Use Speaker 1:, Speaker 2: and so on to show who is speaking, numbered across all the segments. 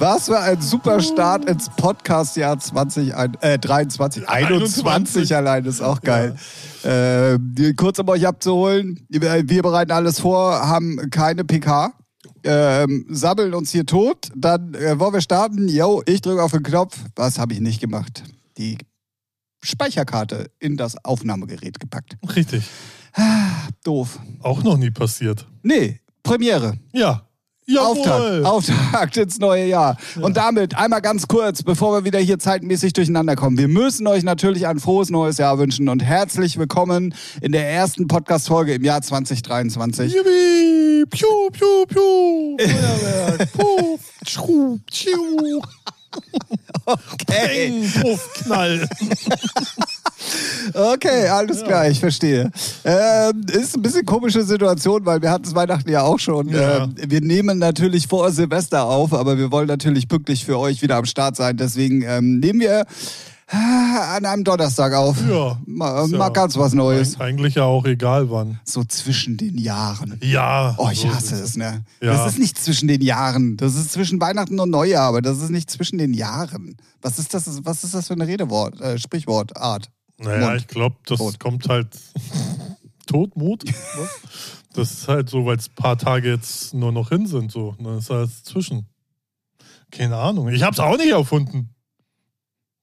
Speaker 1: Was für ein super Start ins Podcast-Jahr 20, äh, 23, 21 allein, ist auch geil. Ja. Äh, kurz um euch abzuholen, wir bereiten alles vor, haben keine PK. Ähm, sabbeln uns hier tot, dann äh, wollen wir starten. Yo, ich drücke auf den Knopf. Was habe ich nicht gemacht? Die Speicherkarte in das Aufnahmegerät gepackt.
Speaker 2: Richtig.
Speaker 1: Ah, doof.
Speaker 2: Auch noch nie passiert.
Speaker 1: Nee, Premiere.
Speaker 2: Ja.
Speaker 1: Auftakt, Auftakt ins neue Jahr. Ja. Und damit einmal ganz kurz, bevor wir wieder hier zeitmäßig durcheinander kommen. Wir müssen euch natürlich ein frohes neues Jahr wünschen und herzlich willkommen in der ersten Podcast-Folge im Jahr 2023.
Speaker 2: Yippie! Piu, piu, piu! Feuerwerk! Puff! Tschu, tschu!
Speaker 1: Okay.
Speaker 2: Peng, Puff, Knall.
Speaker 1: Okay, alles ja. klar, ich verstehe. Ähm, ist ein bisschen komische Situation, weil wir hatten es Weihnachten ja auch schon. Ja. Ähm, wir nehmen natürlich vor Silvester auf, aber wir wollen natürlich pünktlich für euch wieder am Start sein. Deswegen ähm, nehmen wir an einem Donnerstag auf.
Speaker 2: Ja.
Speaker 1: Mal, mal ja ganz was Neues.
Speaker 2: Eigentlich ja auch egal wann.
Speaker 1: So zwischen den Jahren.
Speaker 2: Ja.
Speaker 1: Oh, ich so hasse es, ne? Ja. Das ist nicht zwischen den Jahren. Das ist zwischen Weihnachten und Neujahr, aber das ist nicht zwischen den Jahren. Was ist das, was ist das für eine Redewort, äh, Sprichwortart?
Speaker 2: Naja, Mund. ich glaube, das Tot. kommt halt Todmut. das ist halt so, weil es ein paar Tage jetzt nur noch hin sind. So. Dann ist halt zwischen. Keine Ahnung. Ich habe es auch nicht erfunden.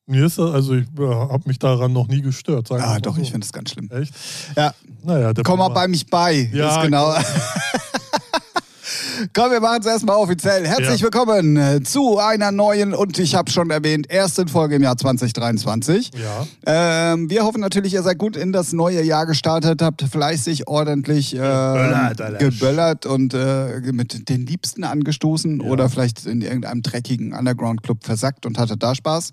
Speaker 2: Mir ist das, also ich äh, habe mich daran noch nie gestört.
Speaker 1: ah, doch, so. ich finde es ganz schlimm.
Speaker 2: Echt?
Speaker 1: Ja.
Speaker 2: Naja,
Speaker 1: Komm mal bei mich bei.
Speaker 2: Ja,
Speaker 1: genau. Komm, wir machen es erstmal offiziell. Herzlich ja. willkommen äh, zu einer neuen und ich habe schon erwähnt, ersten Folge im Jahr 2023.
Speaker 2: Ja.
Speaker 1: Ähm, wir hoffen natürlich, ihr seid gut in das neue Jahr gestartet, habt fleißig ordentlich äh, geböllert, geböllert, und äh, mit den Liebsten angestoßen ja. oder vielleicht in irgendeinem dreckigen Underground-Club versackt und hattet da Spaß.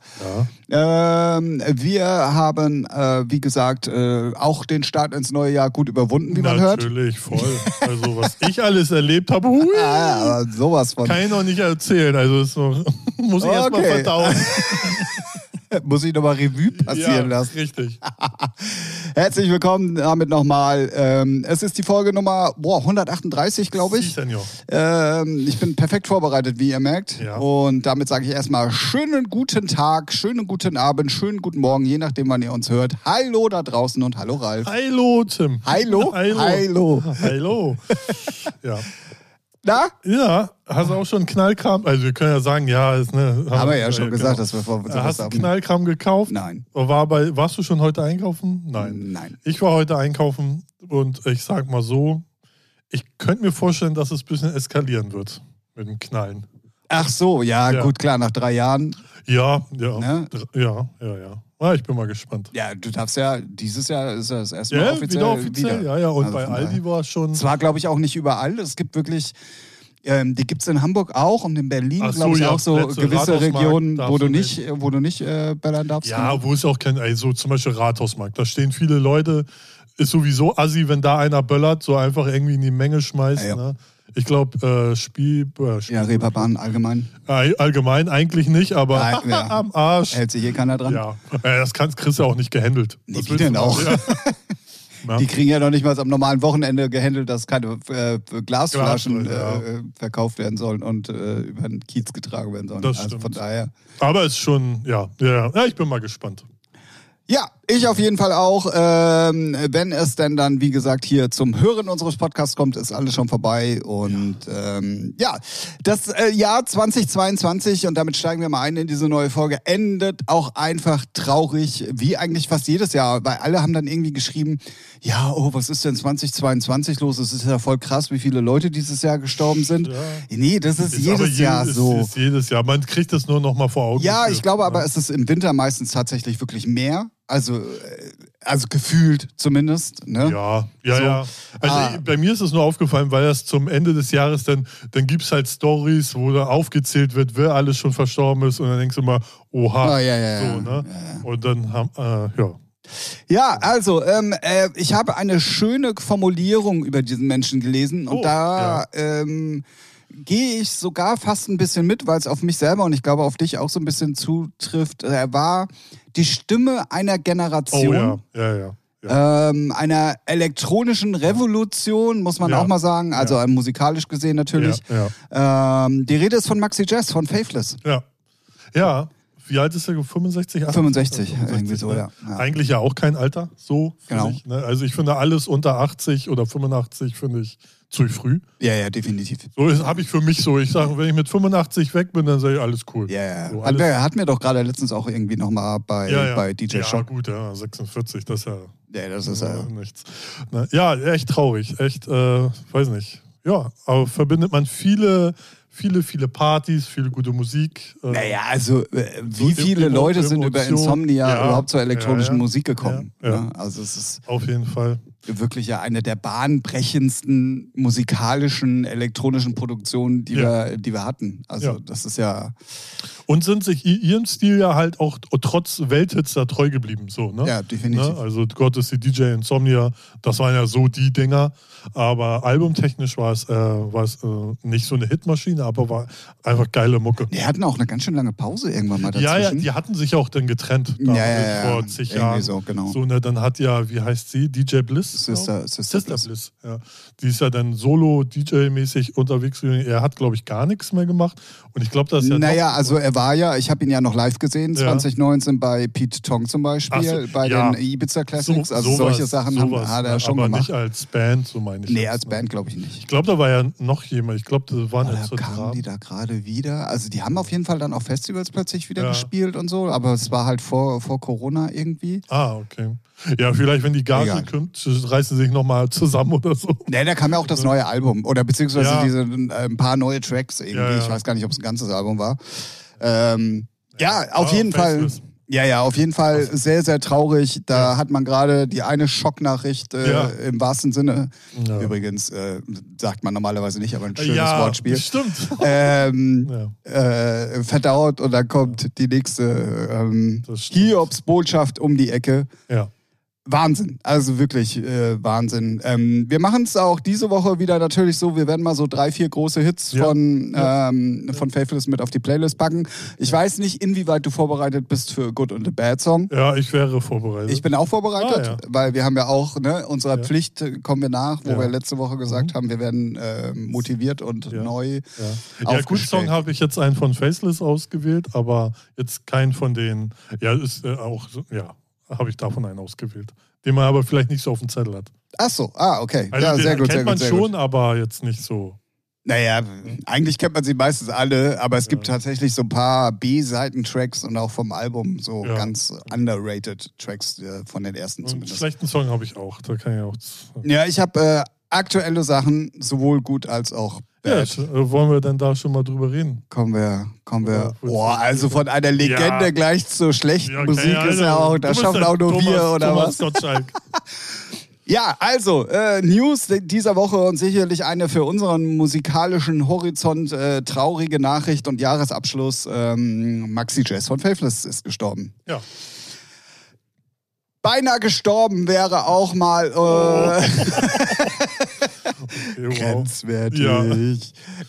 Speaker 1: Ähm, wir haben, äh, wie gesagt, äh, auch den Start ins neue Jahr gut überwunden, wie
Speaker 2: man
Speaker 1: natürlich,
Speaker 2: hört. Natürlich, voll. Also was ich alles erlebt habe, hui,
Speaker 1: ja, aber sowas von.
Speaker 2: Kann ich noch nicht erzählen. Also ist noch, muss ich okay. erstmal verdauen.
Speaker 1: muss ich nochmal Revue passieren
Speaker 2: ja,
Speaker 1: lassen.
Speaker 2: Richtig.
Speaker 1: Herzlich willkommen damit nochmal. Ähm, es ist die Folge Nummer boah, 138, glaube ich. Ähm, ich bin perfekt vorbereitet, wie ihr merkt.
Speaker 2: Ja.
Speaker 1: Und damit sage ich erstmal schönen guten Tag, schönen guten Abend, schönen guten Morgen, je nachdem, wann ihr uns hört. Hallo da draußen und hallo Ralf.
Speaker 2: Hallo Tim.
Speaker 1: Hallo.
Speaker 2: Hallo.
Speaker 1: Hallo.
Speaker 2: Hallo. ja.
Speaker 1: Na?
Speaker 2: Ja, hast du auch schon Knallkram? Also wir können ja sagen, ja, ist ne.
Speaker 1: Haben wir ja schon genau. gesagt, dass wir vor.
Speaker 2: Hast du Knallkram gekauft?
Speaker 1: Nein.
Speaker 2: War bei, warst du schon heute einkaufen? Nein.
Speaker 1: Nein.
Speaker 2: Ich war heute einkaufen und ich sag mal so, ich könnte mir vorstellen, dass es ein bisschen eskalieren wird mit dem Knallen.
Speaker 1: Ach so, ja, ja. gut, klar, nach drei Jahren.
Speaker 2: Ja, ja. Ne? Ja, ja, ja. Ah, ich bin mal gespannt.
Speaker 1: Ja, du darfst ja, dieses Jahr ist das erste Mal
Speaker 2: ja,
Speaker 1: offiziell.
Speaker 2: Wieder offiziell,
Speaker 1: wieder.
Speaker 2: ja, ja. Und also bei Aldi war es schon.
Speaker 1: Zwar, glaube ich, auch nicht überall. Es gibt wirklich. Ähm, die gibt es in Hamburg auch und in Berlin,
Speaker 2: so,
Speaker 1: glaube ich,
Speaker 2: ja,
Speaker 1: auch so gewisse Regionen, wo du nicht, wo du nicht äh, bellern darfst.
Speaker 2: Ja, genau. wo es auch kein, also zum Beispiel Rathausmarkt, da stehen viele Leute, ist sowieso assi, wenn da einer böllert, so einfach irgendwie in die Menge schmeißt. Ja, ne? Ich glaube, äh, Spiel, äh,
Speaker 1: Spiel. Ja, Reeperbahn allgemein.
Speaker 2: Allgemein eigentlich nicht, aber
Speaker 1: Nein, ja.
Speaker 2: am Arsch.
Speaker 1: Hält sich hier keiner dran?
Speaker 2: Ja, das kannst, kriegst du auch nicht gehandelt.
Speaker 1: Nee, wie denn auch? Ja. Die kriegen ja noch nicht mal am normalen Wochenende gehandelt, dass keine äh, Glasflaschen Glas, ja. äh, verkauft werden sollen und äh, über den Kiez getragen werden sollen.
Speaker 2: Das
Speaker 1: also
Speaker 2: stimmt.
Speaker 1: von daher.
Speaker 2: Aber es ist schon, ja, ja, ja, ich bin mal gespannt.
Speaker 1: Ja, ich auf jeden Fall auch. Ähm, wenn es denn dann, wie gesagt, hier zum Hören unseres Podcasts kommt, ist alles schon vorbei. Und ja, ähm, ja das äh, Jahr 2022, und damit steigen wir mal ein in diese neue Folge, endet auch einfach traurig, wie eigentlich fast jedes Jahr. Weil alle haben dann irgendwie geschrieben, ja, oh, was ist denn 2022 los? Es ist ja voll krass, wie viele Leute dieses Jahr gestorben sind. Ja. Nee, das ist, ist jedes je, Jahr
Speaker 2: ist,
Speaker 1: so.
Speaker 2: Ist jedes Jahr. Man kriegt das nur noch mal vor Augen.
Speaker 1: Ja, ich glaube aber, es ist im Winter meistens tatsächlich wirklich mehr. Also, äh, also gefühlt zumindest. Ne?
Speaker 2: Ja, ja, so. ja. Also ah. bei mir ist es nur aufgefallen, weil das zum Ende des Jahres dann, dann gibt es halt Stories, wo da aufgezählt wird, wer alles schon verstorben ist. Und dann denkst du immer, oha.
Speaker 1: Oh, ja, ja,
Speaker 2: so, ne?
Speaker 1: ja,
Speaker 2: Und dann haben, äh, ja.
Speaker 1: Ja, also ähm, äh, ich habe eine schöne Formulierung über diesen Menschen gelesen und
Speaker 2: oh,
Speaker 1: da ähm, gehe ich sogar fast ein bisschen mit, weil es auf mich selber und ich glaube auf dich auch so ein bisschen zutrifft. Er war die Stimme einer Generation.
Speaker 2: Oh ja, ja, ja.
Speaker 1: ähm, einer elektronischen Revolution, muss man
Speaker 2: Ja.
Speaker 1: auch mal sagen, also
Speaker 2: Ja.
Speaker 1: äh, musikalisch gesehen natürlich.
Speaker 2: Ja, ja.
Speaker 1: Ähm, die Rede ist von Maxi Jazz, von Faithless.
Speaker 2: Ja. Ja. Wie alt ist er? 65?
Speaker 1: 65, irgendwie so,
Speaker 2: ne?
Speaker 1: ja. Ja.
Speaker 2: Eigentlich ja auch kein Alter, so.
Speaker 1: Genau.
Speaker 2: Ich, ne? Also ich finde alles unter 80 oder 85 finde ich zu früh.
Speaker 1: Ja, ja, definitiv.
Speaker 2: So habe ich für mich so. Ich sage, wenn ich mit 85 weg bin, dann sage ich alles cool.
Speaker 1: Ja, ja.
Speaker 2: So,
Speaker 1: Hat
Speaker 2: alles,
Speaker 1: wir, hatten wir doch gerade letztens auch irgendwie nochmal bei,
Speaker 2: ja, ja.
Speaker 1: bei DJ
Speaker 2: ja,
Speaker 1: Shock.
Speaker 2: gut, ja, 46, das ist ja,
Speaker 1: Ja, das ist
Speaker 2: ja
Speaker 1: ja.
Speaker 2: nichts. Na, ja, echt traurig. Echt, äh, weiß nicht. Ja, aber verbindet man viele, viele, viele Partys, viele gute Musik. Äh,
Speaker 1: Naja, also äh,
Speaker 2: So
Speaker 1: wie viele
Speaker 2: Emo-
Speaker 1: Leute sind über. Insomnia
Speaker 2: Ja,
Speaker 1: überhaupt zur elektronischen
Speaker 2: ja, ja.
Speaker 1: Musik gekommen?
Speaker 2: Ja, ja.
Speaker 1: ne? Also es ist
Speaker 2: Auf jeden Fall.
Speaker 1: Wirklich ja eine der bahnbrechendsten musikalischen elektronischen Produktionen, die,
Speaker 2: Ja.
Speaker 1: wir, die wir hatten. Also
Speaker 2: Ja.
Speaker 1: das ist ja,
Speaker 2: Und sind sich ihrem Stil ja halt auch trotz Welthits da treu geblieben. So, ne?
Speaker 1: ja, definitiv.
Speaker 2: Ne? Also Gott ist die DJ Insomnia, das waren ja so die Dinger. Aber albumtechnisch war es, äh, war es äh, nicht so eine Hitmaschine, aber war einfach geile Mucke.
Speaker 1: Die hatten auch eine ganz schön lange Pause irgendwann mal dazwischen.
Speaker 2: Ja, ja, die hatten sich auch dann getrennt
Speaker 1: ja, ja, ja.
Speaker 2: vor zig Jahren.
Speaker 1: so, genau.
Speaker 2: So, ne, dann hat ja, wie heißt sie? DJ Bliss?
Speaker 1: Sister,
Speaker 2: glaub?
Speaker 1: Sister,
Speaker 2: Sister
Speaker 1: Bliss.
Speaker 2: Bliss. ja. Die ist ja dann solo-DJ-mäßig unterwegs. Er hat, glaube ich, gar nichts mehr gemacht. Und ich glaube, das ist ja
Speaker 1: naja,
Speaker 2: noch-
Speaker 1: also er war ja, ich habe ihn ja noch live gesehen,
Speaker 2: Ja.
Speaker 1: 2019 bei Pete Tong zum Beispiel,
Speaker 2: so,
Speaker 1: bei den Ibiza Classics. also
Speaker 2: sowas-
Speaker 1: solche Sachen haben,
Speaker 2: sowas,
Speaker 1: hat er schon
Speaker 2: aber
Speaker 1: gemacht.
Speaker 2: nicht als Band, so meine ich.
Speaker 1: nee,
Speaker 2: jetzt,
Speaker 1: als. Band glaube ich nicht.
Speaker 2: Ich glaube, da war ja noch jemand. Ich glaube, das waren
Speaker 1: Oder
Speaker 2: jetzt so
Speaker 1: kamen die da gerade wieder? Also die haben auf jeden Fall dann auf Festivals plötzlich wieder
Speaker 2: Ja.
Speaker 1: gespielt und so, aber es war halt vor, vor Corona irgendwie.
Speaker 2: Ah, okay. Ja, vielleicht, wenn die Gage
Speaker 1: Egal.
Speaker 2: kommt, reißen sie sich nochmal zusammen oder so.
Speaker 1: Ne, da kam ja auch das neue Album oder beziehungsweise
Speaker 2: Ja.
Speaker 1: diese äh, ein paar neue Tracks irgendwie.
Speaker 2: Ja.
Speaker 1: Ich weiß gar nicht, ob es ein ganzes Album war. Ähm, ja, auf
Speaker 2: Ah,
Speaker 1: jeden Fall. Ja, ja, auf jeden Fall sehr, sehr traurig. Da hat man gerade die eine Schocknachricht äh,
Speaker 2: Ja.
Speaker 1: im wahrsten Sinne.
Speaker 2: Ja.
Speaker 1: Übrigens äh, sagt man normalerweise nicht, aber ein schönes
Speaker 2: ja,
Speaker 1: Wortspiel.
Speaker 2: Stimmt.
Speaker 1: Ähm,
Speaker 2: Ja.
Speaker 1: äh, verdaut und dann kommt die nächste ähm,
Speaker 2: Das stimmt.
Speaker 1: Hiobs Botschaft um die Ecke.
Speaker 2: Ja.
Speaker 1: Wahnsinn, also wirklich äh, Wahnsinn. Ähm, wir machen es auch diese Woche wieder natürlich so, wir werden mal so drei, vier große Hits
Speaker 2: Ja.
Speaker 1: von,
Speaker 2: Ja.
Speaker 1: ähm, von Faithless mit auf die Playlist packen. Ich weiß nicht, inwieweit du vorbereitet bist für Good und the Bad Song.
Speaker 2: ja, ich wäre vorbereitet.
Speaker 1: Ich bin auch vorbereitet,
Speaker 2: Ah, ja.
Speaker 1: weil wir haben ja auch, ne, unserer
Speaker 2: Ja.
Speaker 1: Pflicht äh, kommen wir nach, wo
Speaker 2: Ja.
Speaker 1: wir letzte Woche gesagt
Speaker 2: Mhm.
Speaker 1: haben, wir werden äh, motiviert und
Speaker 2: Ja.
Speaker 1: neu.
Speaker 2: ja, ja
Speaker 1: aufgestellt.
Speaker 2: Song habe ich jetzt einen von Faceless ausgewählt, aber jetzt keinen von den. Ja, ist äh, auch, so- ja, habe ich davon einen ausgewählt. Den man aber vielleicht nicht so auf dem Zettel hat.
Speaker 1: Ach so, ah, okay.
Speaker 2: Also
Speaker 1: ja, sehr gut,
Speaker 2: kennt
Speaker 1: sehr
Speaker 2: man
Speaker 1: gut, sehr
Speaker 2: schon,
Speaker 1: gut.
Speaker 2: aber jetzt nicht so.
Speaker 1: Naja, eigentlich kennt man sie meistens alle, aber es gibt tatsächlich so ein paar B-Seiten-Tracks und auch vom Album so
Speaker 2: Ja.
Speaker 1: ganz underrated Tracks äh, von den ersten
Speaker 2: Einen
Speaker 1: zumindest.
Speaker 2: schlechten Song habe ich auch. Da kann ich auch.
Speaker 1: Ja, ich habe äh, aktuelle Sachen, sowohl gut als auch
Speaker 2: Ja, äh, wollen wir denn da schon mal drüber reden?
Speaker 1: Kommen wir, kommen wir.
Speaker 2: Ja,
Speaker 1: Boah, also von einer Legende
Speaker 2: Ja.
Speaker 1: gleich zur schlechten
Speaker 2: okay,
Speaker 1: Musik ist ja auch, da schaffen auch nur
Speaker 2: Thomas,
Speaker 1: wir oder
Speaker 2: Thomas
Speaker 1: was?
Speaker 2: Gottschalk.
Speaker 1: Ja, also äh, News dieser Woche und sicherlich eine für unseren musikalischen Horizont äh, traurige Nachricht und Jahresabschluss. Ähm, Maxi Jazz von Faithless ist gestorben.
Speaker 2: Ja.
Speaker 1: Beinahe gestorben wäre auch mal äh,
Speaker 2: wow.
Speaker 1: grenzwertig.
Speaker 2: Ja.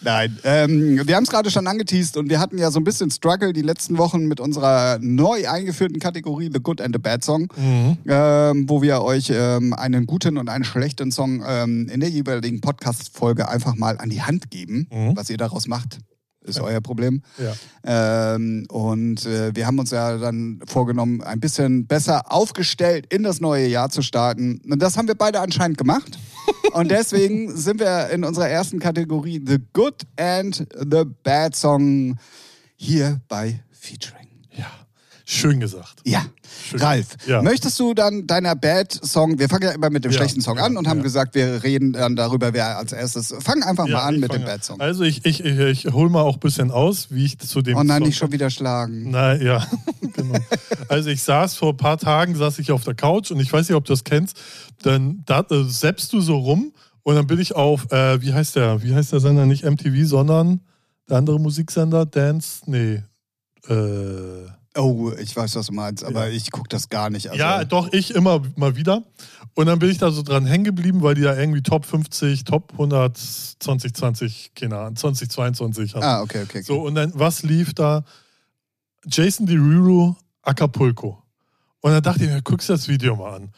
Speaker 1: Nein, ähm, wir haben es gerade schon angeteased und wir hatten ja so ein bisschen Struggle die letzten Wochen mit unserer neu eingeführten Kategorie The Good and the Bad Song.
Speaker 2: Mhm.
Speaker 1: ähm, wo wir euch ähm, einen guten und einen schlechten Song ähm, in der jeweiligen Podcast-Folge einfach mal an die Hand geben.
Speaker 2: Mhm.
Speaker 1: Was ihr daraus macht, ist euer Problem.
Speaker 2: Ja.
Speaker 1: Ähm, und äh, wir haben uns ja dann vorgenommen, ein bisschen besser aufgestellt in das neue Jahr zu starten. Und das haben wir beide anscheinend gemacht. Und deswegen sind wir in unserer ersten Kategorie The Good and the Bad Song hier bei Featuring.
Speaker 2: Schön gesagt.
Speaker 1: Ja.
Speaker 2: Schön.
Speaker 1: Ralf,
Speaker 2: Ja.
Speaker 1: möchtest du dann deiner Bad-Song, wir fangen ja immer mit dem
Speaker 2: Ja,
Speaker 1: schlechten Song
Speaker 2: ja,
Speaker 1: an und haben gesagt, wir reden dann darüber, wer als erstes. Fang einfach mal an mit dem. Bad-Song.
Speaker 2: Also ich, ich, ich, ich hole mal auch ein bisschen aus, wie ich zu dem
Speaker 1: Oh nein,
Speaker 2: Song
Speaker 1: nicht schon wieder schlagen.
Speaker 2: Na ja, genau. Also ich saß vor ein paar Tagen, saß ich auf der Couch und ich weiß nicht, ob du das kennst, dann da, äh, zappst du so rum und dann bin ich auf, äh, wie heißt der, wie heißt der Sender, nicht MTV, sondern der andere Musiksender, Dance, nee, äh,
Speaker 1: Oh, ich weiß, was du meinst, aber
Speaker 2: Ja.
Speaker 1: ich gucke das gar nicht. Also,
Speaker 2: ja, doch, ich immer mal wieder. Und dann bin ich da so dran hängen geblieben, weil die da irgendwie Top 50, Top 100, 2020, keine Ahnung, 2022 hatten.
Speaker 1: Ah, okay, okay. okay.
Speaker 2: So, und dann, was lief da? Jason Derulo, Acapulco. Und dann dachte ich mir, guckst du das Video mal an.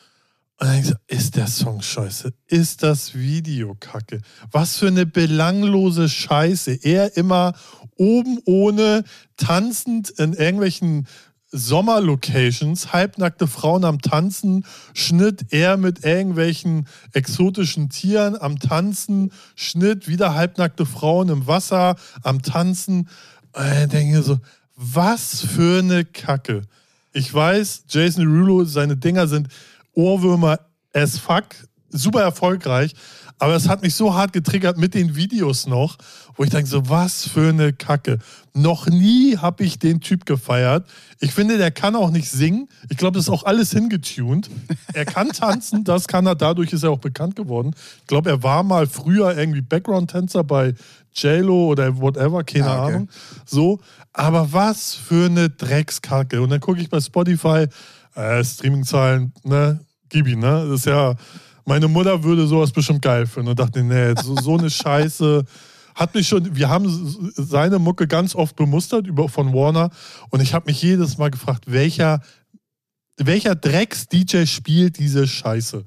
Speaker 2: Und dann ich so, ist der Song scheiße? Ist das Video kacke? Was für eine belanglose Scheiße. Er immer oben ohne, tanzend in irgendwelchen Sommerlocations, halbnackte Frauen am Tanzen, Schnitt er mit irgendwelchen exotischen Tieren am Tanzen, Schnitt wieder halbnackte Frauen im Wasser am Tanzen. Und ich denke so, was für eine Kacke. Ich weiß, Jason Derulo, seine Dinger sind Ohrwürmer as fuck, super erfolgreich, aber es hat mich so hart getriggert mit den Videos noch, wo ich denke so, was für eine Kacke. Noch nie habe ich den Typ gefeiert. Ich finde, der kann auch nicht singen. Ich glaube, das ist auch alles hingetuned. Er kann tanzen, das kann er, dadurch ist er auch bekannt geworden. Ich glaube, er war mal früher irgendwie Background-Tänzer bei JLo oder whatever, keine ah, okay. Ahnung. So, aber was für eine Dreckskacke. Und dann gucke ich bei Spotify, äh, Streaming-Zahlen, ne, gib ihn, ne? Das ist ja meine Mutter würde sowas bestimmt geil finden und dachte, nee, so, so eine Scheiße. Hat mich schon, wir haben seine Mucke ganz oft bemustert über, von Warner und ich habe mich jedes Mal gefragt, welcher, welcher Drecks-DJ spielt diese Scheiße?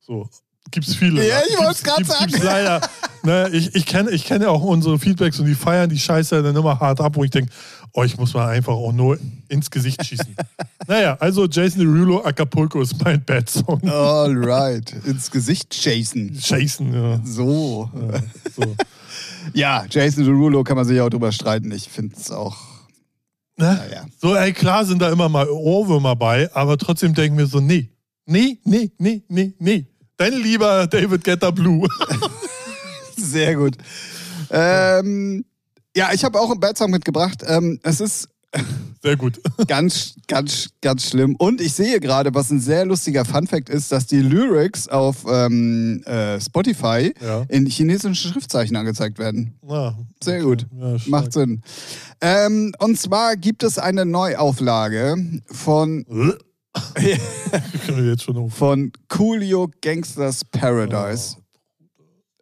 Speaker 2: So, gibt's viele.
Speaker 1: Ja, ich wollte es gerade sagen. Gibt's
Speaker 2: leider. ne, ich, ich kenne ich kenn ja auch unsere Feedbacks und die feiern die Scheiße dann immer hart ab, wo ich denke, euch muss man einfach auch nur ins Gesicht schießen. naja, also Jason Derulo, Acapulco ist mein Bad Song.
Speaker 1: Alright, ins Gesicht Jason.
Speaker 2: Jason, ja.
Speaker 1: So. Ja, so. ja Jason Derulo kann man sich auch drüber streiten. Ich finde es auch.
Speaker 2: Ne? Naja. So, ey, klar sind da immer mal Ohrwürmer bei, aber trotzdem denken wir so, nee, nee, nee, nee, nee, nee. Dein lieber David Getter Blue.
Speaker 1: Sehr gut. Ähm, ja, ich habe auch einen Bad Song mitgebracht. Ähm, es ist
Speaker 2: sehr gut.
Speaker 1: ganz, ganz, ganz schlimm. Und ich sehe gerade, was ein sehr lustiger Funfact ist, dass die Lyrics auf ähm, äh, Spotify ja. in chinesischen Schriftzeichen angezeigt werden. Ja, sehr okay. gut. Ja, Macht Sinn. Ähm, und zwar gibt es eine Neuauflage von. von Coolio Gangsters Paradise.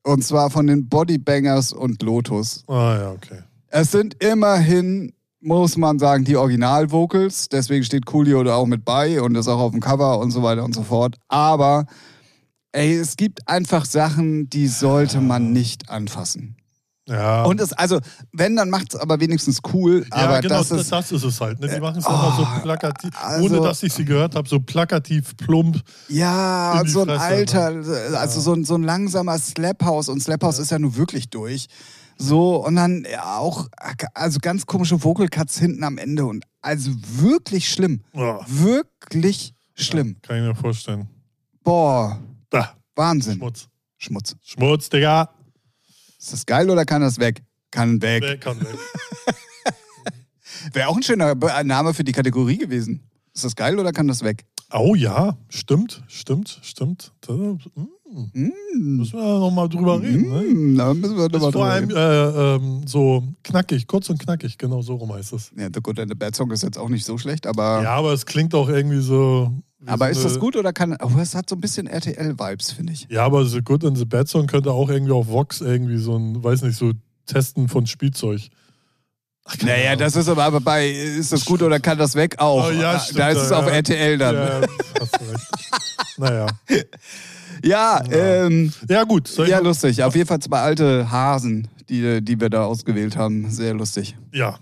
Speaker 1: Oh. Und zwar von den Bodybangers und Lotus.
Speaker 2: Ah ja, okay.
Speaker 1: Es sind immerhin, muss man sagen, die Original-Vocals. Deswegen steht Coolio da auch mit bei und ist auch auf dem Cover und so weiter und so fort. Aber ey, es gibt einfach Sachen, die sollte man nicht anfassen.
Speaker 2: Ja.
Speaker 1: Und es, also, wenn, dann macht es aber wenigstens cool. Ja, aber genau, das ist,
Speaker 2: das ist es halt. Ne? Die machen es oh, immer so oh, plakativ, also, ohne dass ich sie gehört habe, so plakativ plump.
Speaker 1: Ja, so ein Fresse, alter, ne? also ja. so, ein, so ein langsamer Slaphouse. Und Slaphouse ja. ist ja nun wirklich durch. So, und dann ja, auch, also ganz komische Vocal Cuts hinten am Ende. Und also wirklich schlimm. Oh. Wirklich schlimm.
Speaker 2: kann ich mir vorstellen.
Speaker 1: Boah.
Speaker 2: Da.
Speaker 1: Wahnsinn.
Speaker 2: Schmutz.
Speaker 1: Schmutz.
Speaker 2: Schmutz, Digga.
Speaker 1: Ist das geil oder kann das weg? Kann weg.
Speaker 2: Nee, kann weg.
Speaker 1: Wäre auch ein schöner Name für die Kategorie gewesen. Ist das geil oder kann das weg?
Speaker 2: Oh ja, stimmt, stimmt, stimmt. Das, mm. Mm. Müssen wir nochmal drüber reden. Ne?
Speaker 1: Mm, da müssen wir
Speaker 2: drüber vor allem äh, ähm, so knackig, kurz und knackig, genau so rum heißt es.
Speaker 1: Ja, The Good and the Bad Song ist jetzt auch nicht so schlecht, aber.
Speaker 2: Ja, aber es klingt auch irgendwie so.
Speaker 1: Aber ist das gut oder kann. Oh, es hat so ein bisschen RTL-Vibes, finde ich.
Speaker 2: Ja, aber The Good and the Bad Song könnte auch irgendwie auf Vox irgendwie so ein, weiß nicht, so Testen von Spielzeug.
Speaker 1: Ach, naja, Ahnung. das ist aber, aber bei Ist das gut oder kann das weg auch? Oh, ja, stimmt, da ist es ja. auf RTL dann. Ja, hast recht.
Speaker 2: naja.
Speaker 1: Ja, ja. Ähm,
Speaker 2: ja gut.
Speaker 1: Ja, lustig. Auf jeden Fall zwei alte Hasen, die, die wir da ausgewählt haben. Sehr lustig.
Speaker 2: Ja.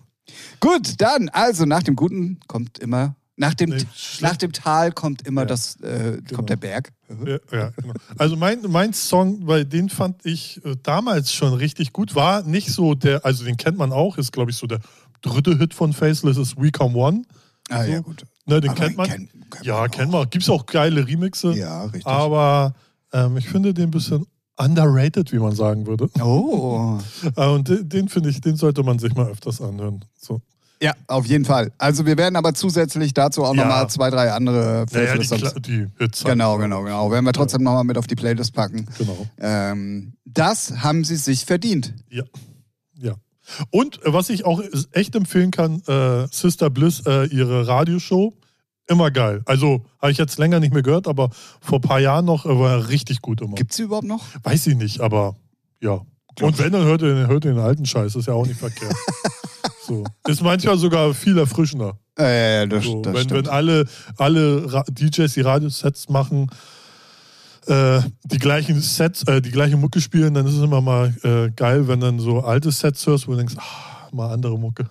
Speaker 1: Gut, dann, also nach dem Guten kommt immer nach dem, nee, nach dem Tal kommt immer ja, das, äh, genau. kommt der Berg.
Speaker 2: Ja, ja, genau. Also mein, mein Song, weil den fand ich äh, damals schon richtig gut, war nicht so der, also den kennt man auch, ist glaube ich so der dritte Hit von Faceless ist We Come One.
Speaker 1: Ah so. ja, gut.
Speaker 2: Ne, den kennt man. Kenn, kenn ja, man kennt man. Gibt es auch geile Remixe.
Speaker 1: Ja, richtig.
Speaker 2: Aber ähm, ich finde den ein bisschen underrated, wie man sagen würde.
Speaker 1: Oh.
Speaker 2: Äh, und den, den finde ich, den sollte man sich mal öfters anhören. So.
Speaker 1: Ja, auf jeden Fall. Also wir werden aber zusätzlich dazu auch ja. nochmal zwei, drei andere
Speaker 2: ja, ja, die, die Hits.
Speaker 1: Genau, genau, genau. Werden wir trotzdem ja. nochmal mit auf die Playlist packen.
Speaker 2: Genau.
Speaker 1: Ähm, das haben sie sich verdient.
Speaker 2: Ja. Ja. Und äh, was ich auch echt empfehlen kann, äh, Sister Bliss, äh, ihre Radioshow, immer geil. Also habe ich jetzt länger nicht mehr gehört, aber vor ein paar Jahren noch äh, war richtig gut immer.
Speaker 1: Gibt sie überhaupt noch?
Speaker 2: Weiß ich nicht, aber ja. Und wenn, dann hört ihr, hört ihr den alten Scheiß, ist ja auch nicht verkehrt. So. Ist manchmal sogar viel erfrischender.
Speaker 1: Ja, ja, das,
Speaker 2: so,
Speaker 1: das
Speaker 2: wenn, wenn alle, alle DJs die Radiosets machen, äh, die gleichen Sets, äh, die gleiche Mucke spielen, dann ist es immer mal äh, geil, wenn dann so alte Sets hörst, wo du denkst, ah, mal andere Mucke.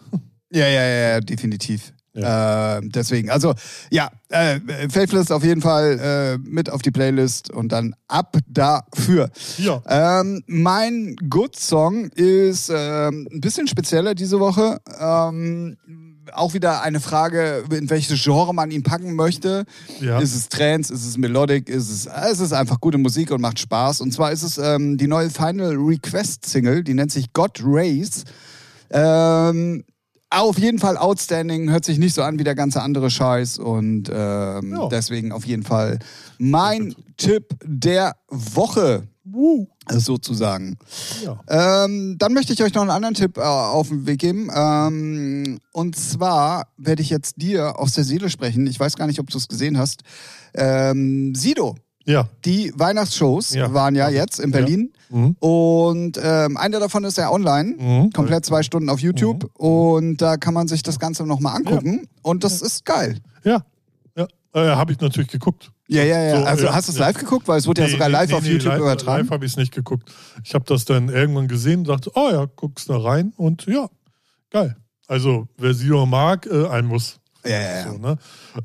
Speaker 1: Ja, ja, ja, definitiv. Ja. Äh, deswegen, also ja, äh, Faithless auf jeden Fall äh, mit auf die Playlist und dann ab dafür.
Speaker 2: Ja.
Speaker 1: Ähm, mein Good Song ist ähm, ein bisschen spezieller diese Woche. Ähm, auch wieder eine Frage, in welches Genre man ihn packen möchte. Ja. Ist es Trance, ist es Melodic, ist es, es ist einfach gute Musik und macht Spaß. Und zwar ist es ähm, die neue Final Request Single, die nennt sich God Race. Ähm, auf jeden Fall outstanding, hört sich nicht so an wie der ganze andere Scheiß und ähm, ja. deswegen auf jeden Fall mein Tipp der Woche. Uh. Sozusagen. Ja. Ähm, dann möchte ich euch noch einen anderen Tipp äh, auf den Weg geben. Ähm, und zwar werde ich jetzt dir aus der Seele sprechen. Ich weiß gar nicht, ob du es gesehen hast. Ähm, Sido
Speaker 2: ja.
Speaker 1: Die Weihnachtsshows ja. waren ja jetzt in Berlin. Ja. Mhm. Und ähm, einer davon ist ja online, mhm. komplett zwei Stunden auf YouTube. Mhm. Und da kann man sich das Ganze nochmal angucken. Ja. Und das ist geil.
Speaker 2: Ja, ja. Äh, habe ich natürlich geguckt.
Speaker 1: Ja, ja, ja. So, also hast du es live geguckt? Weil es wurde nee, ja sogar live nee, auf nee, YouTube live, übertragen.
Speaker 2: Live habe ich es nicht geguckt. Ich habe das dann irgendwann gesehen und dachte, oh ja, guckst da rein und ja, geil. Also wer Sido mag, äh, ein muss.
Speaker 1: Ja, ja, ja.
Speaker 2: So, ne?